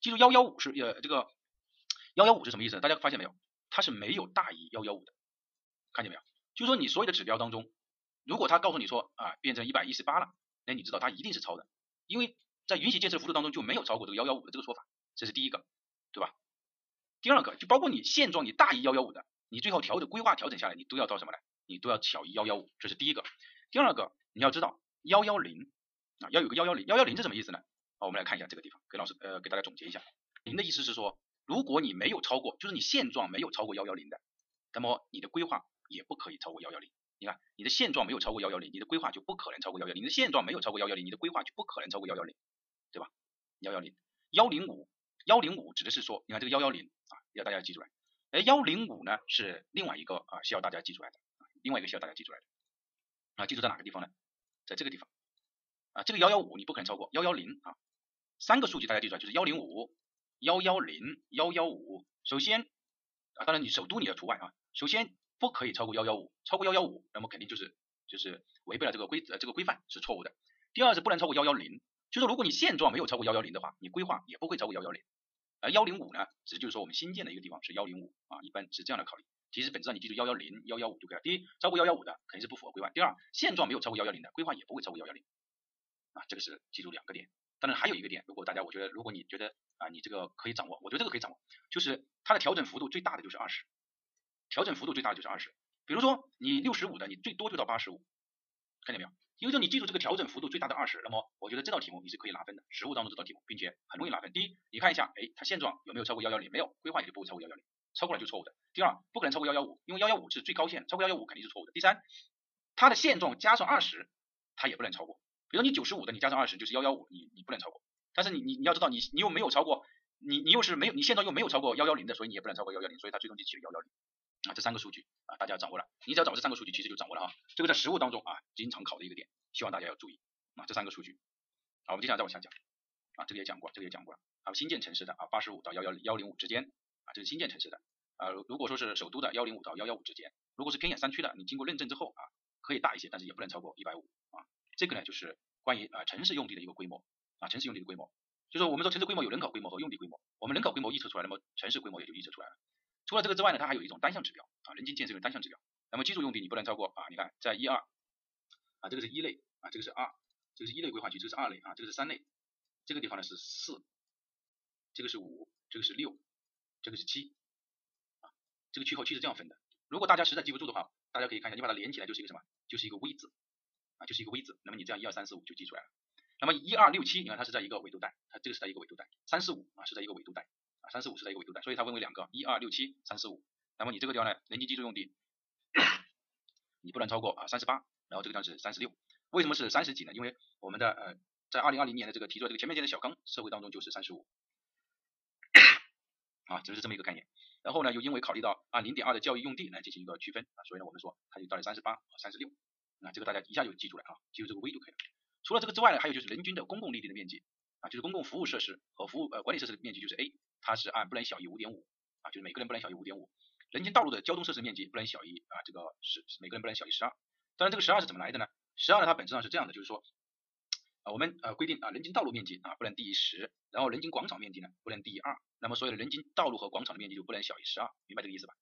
记住幺幺五是呃这个幺幺五是什么意思？大家发现没有？它是没有大于幺幺五的，看见没有？就是说你所有的指标当中，如果他告诉你说啊变成一百一十八了，那你知道它一定是超的，因为。在允许建设幅度当中就没有超过这个幺幺五的这个说法，这是第一个，对吧？第二个就包括你现状你大于幺幺五的，你最后调整规划调整下来，你都要到什么呢？你都要小于幺幺五，这是第一个。第二个你要知道幺幺零啊，要有个幺幺零，幺幺零是什么意思呢？好，我们来看一下这个地方，给老师呃给大家总结一下，您的意思是说，如果你没有超过，就是你现状没有超过幺幺零的，那么你的规划也不可以超过幺幺零。你看你的现状没有超过幺幺零，你的规划就不可能超过幺幺零。你的现状没有超过幺幺零，你的规划就不可能超过幺幺零。对吧？幺幺零幺零五幺零五指的是说，你看这个幺幺零啊，要大家记住来。哎，幺零五呢是另外一个啊，需要大家记出来的啊，另外一个需要大家记出来的啊，记住在哪个地方呢？在这个地方啊，这个幺幺五你不可能超过幺幺零啊，三个数据大家记住来，就是幺零五幺幺零幺幺五。首先啊，当然你首都你要除外啊，首先不可以超过幺幺五，超过幺幺五，那么肯定就是就是违背了这个规呃这个规范是错误的。第二是不能超过幺幺零。就是如果你现状没有超过幺幺零的话，你规划也不会超过幺幺零。而幺零五呢，指就是说我们新建的一个地方是幺零五啊，一般是这样的考虑。其实本质上你记住幺幺零、幺幺五就可以了。第一，超过幺幺五的肯定是不符合规划；第二，现状没有超过幺幺零的，规划也不会超过幺幺零。啊，这个是记住两个点。当然还有一个点，如果大家我觉得如果你觉得啊你这个可以掌握，我觉得这个可以掌握，就是它的调整幅度最大的就是二十，调整幅度最大的就是二十。比如说你六十五的，你最多就到八十五，看见没有？因为说你记住这个调整幅度最大的二十，那么我觉得这道题目你是可以拿分的，实物当中这道题目，并且很容易拿分。第一，你看一下，哎，它现状有没有超过幺幺零？没有，规划也就不会超过幺幺零，超过了就错误的。第二，不可能超过幺幺五，因为幺幺五是最高线，超过幺幺五肯定是错误的。第三，它的现状加上二十，它也不能超过。比如你九十五的，你加上二十就是幺幺五，你你不能超过。但是你你你要知道，你你又没有超过，你你又是没有，你现在又没有超过幺幺零的，所以你也不能超过幺幺零，所以它最终就起了幺幺零。啊，这三个数据啊，大家掌握了，你只要掌握这三个数据，其实就掌握了哈。这个在实务当中啊，经常考的一个点，希望大家要注意啊，这三个数据。好，我们接下来再往下讲啊，这个也讲过，这个也讲过了啊，新建城市的啊，八十五到幺幺幺零五之间啊，这是新建城市的啊，如果说是首都的幺零五到幺幺五之间，如果是偏远山区的，你经过认证之后啊，可以大一些，但是也不能超过一百五啊。这个呢，就是关于啊城市用地的一个规模啊，城市用地的规模，就是我们说城市规模有人口规模和用地规模，我们人口规模预测出来，那么城市规模也就预测出来了。除了这个之外呢，它还有一种单项指标啊，人均建设用单项指标。那么居住用地你不能超过啊，你看在一二啊，这个是一类啊，这个是二，这个是一类规划区，这个是二类啊，这个是三类，这个地方呢是四，这个是五，这个是六，这个是七啊，这个区和区是这样分的。如果大家实在记不住的话，大家可以看一下，你把它连起来就是一个什么？就是一个 V 字啊，就是一个 V 字。那么你这样一二三四五就记出来了。那么一二六七，你看它是在一个纬度带，它这个是在一个纬度带，三四五啊是在一个纬度带。啊三四五是在一个纬度带，所以它分为两个，一二六七三四五。那么你这个地方呢，人均居住用地，你不能超过啊三十八，然后这个地方是三十六。为什么是三十几呢？因为我们的呃在二零二零年的这个提出这个全面建设小纲社会当中就是三十五，啊就是这么一个概念。然后呢，又因为考虑到按零点二的教育用地来进行一个区分啊，所以呢我们说它就到了三十八和三十六。那这个大家一下就记住了啊，记住这个 V 就可以了。除了这个之外呢，还有就是人均的公共绿地的面积啊，就是公共服务设施和服务呃管理设施的面积就是 A。它是按不能小于五点五啊，就是每个人不能小于五点五。人行道路的交通设施面积不能小于啊这个十每个人不能小于十二。当然这个十二是怎么来的呢？十二呢它本质上是这样的，就是说啊我们呃规定啊人行道路面积啊不能低于十，然后人行广场面积呢不能低于二，那么所有的人行道路和广场的面积就不能小于十二，明白这个意思吧？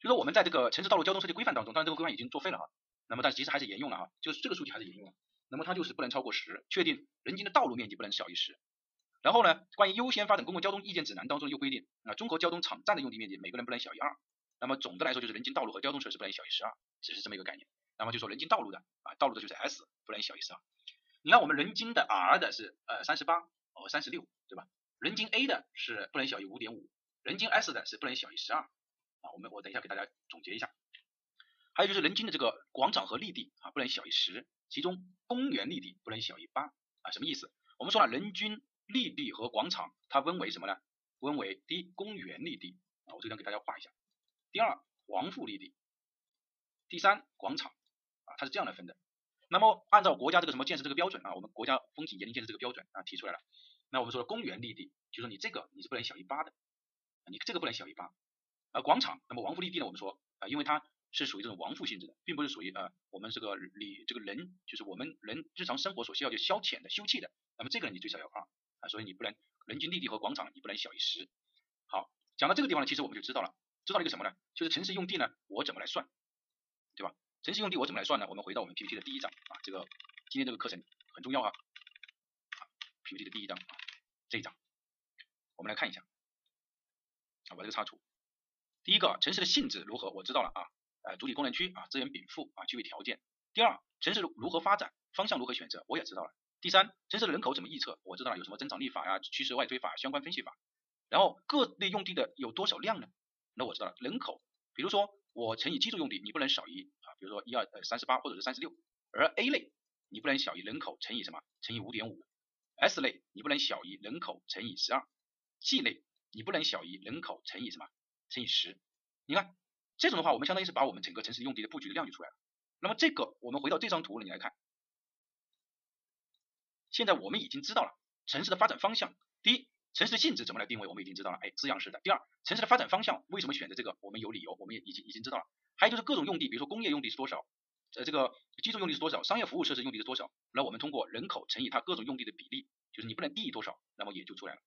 就说我们在这个城市道路交通设计规范当中，当然这个规范已经作废了啊，那么但其实还是沿用了哈，就是这个数据还是沿用了，那么它就是不能超过十，确定人行的道路面积不能小于十。然后呢，关于优先发展公共交通意见指南当中又规定，啊，综合交通场站的用地面积每个人不能小于二。那么总的来说就是人行道路和交通设施不能小于十二，只是这么一个概念。那么就说人行道路的啊，道路的就是 S 不能小于十二。你看我们人均的 R 的是呃三十八和三十六，对吧？人均 A 的是不能小于五点五，人均 S 的是不能小于十二。啊，我们我等一下给大家总结一下。还有就是人均的这个广场和绿地啊不能小于十，其中公园绿地不能小于八啊，什么意思？我们说了人均。绿地和广场，它分为什么呢？分为第一，公园绿地啊，我这张给大家画一下。第二，王府绿地。第三，广场啊，它是这样来分的。那么按照国家这个什么建设这个标准啊，我们国家风景园林建设这个标准啊提出来了。那我们说公园绿地，就说你这个你是不能小于八的，你这个不能小于八。而广场，那么王府绿地呢，我们说啊，因为它是属于这种王府性质的，并不是属于呃我们这个你这个人就是我们人日常生活所需要就消遣的休憩的，那么这个你最少要二啊。所以你不能人均绿地和广场你不能小于十。好，讲到这个地方呢，其实我们就知道了，知道了一个什么呢？就是城市用地呢，我怎么来算，对吧？城市用地我怎么来算呢？我们回到我们 PPT 的第一章啊，这个今天这个课程很重要啊。啊 PPT 的第一章啊，这一章，我们来看一下啊，我这个插图，第一个城市的性质如何？我知道了啊，呃，主体功能区啊，资源禀赋啊，具备条件。第二，城市如何发展，方向如何选择，我也知道了。第三，城市的人口怎么预测？我知道了，有什么增长率法呀、趋势外推法、相关分析法。然后各类用地的有多少量呢？那我知道了，人口，比如说我乘以居住用地，你不能小于啊，比如说一二呃三十八或者是三十六。而 A 类你不能小于人口乘以什么？乘以五点五。S 类你不能小于人口乘以十二。G 类你不能小于人口乘以什么？乘以十。你看这种的话，我们相当于是把我们整个城市用地的布局的量就出来了。那么这个我们回到这张图里来看。现在我们已经知道了城市的发展方向。第一，城市的性质怎么来定位，我们已经知道了，哎，滋养式的。第二，城市的发展方向为什么选择这个，我们有理由，我们也已经已经知道了。还有就是各种用地，比如说工业用地是多少，呃，这个居住用地是多少，商业服务设施用地是多少，那我们通过人口乘以它各种用地的比例，就是你不能低于多少，那么也就出来了。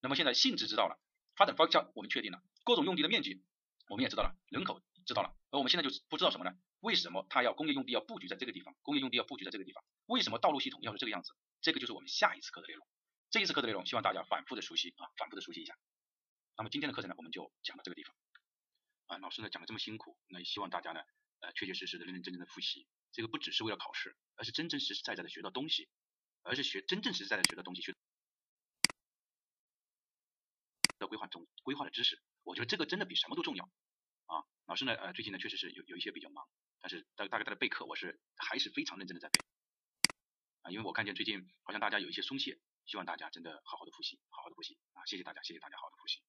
那么现在性质知道了，发展方向我们确定了，各种用地的面积我们也知道了，人口知道了，而我们现在就不知道什么呢？为什么它要工业用地要布局在这个地方，工业用地要布局在这个地方？为什么道路系统要是这个样子？这个就是我们下一次课的内容。这一次课的内容，希望大家反复的熟悉啊，反复的熟悉一下。那么今天的课程呢，我们就讲到这个地方。啊，老师呢讲的这么辛苦，那也希望大家呢，呃，确确实实的认认真真的复习。这个不只是为了考试，而是真真实实在在的学到东西，而是学真正实实在在学到东西，学的规划中规划的知识。我觉得这个真的比什么都重要啊。老师呢，呃，最近呢确实是有有一些比较忙，但是大大概在备课，我是还是非常认真的在备。因为我看见最近好像大家有一些松懈，希望大家真的好好的复习，好好的复习啊！谢谢大家，谢谢大家，好好的复习。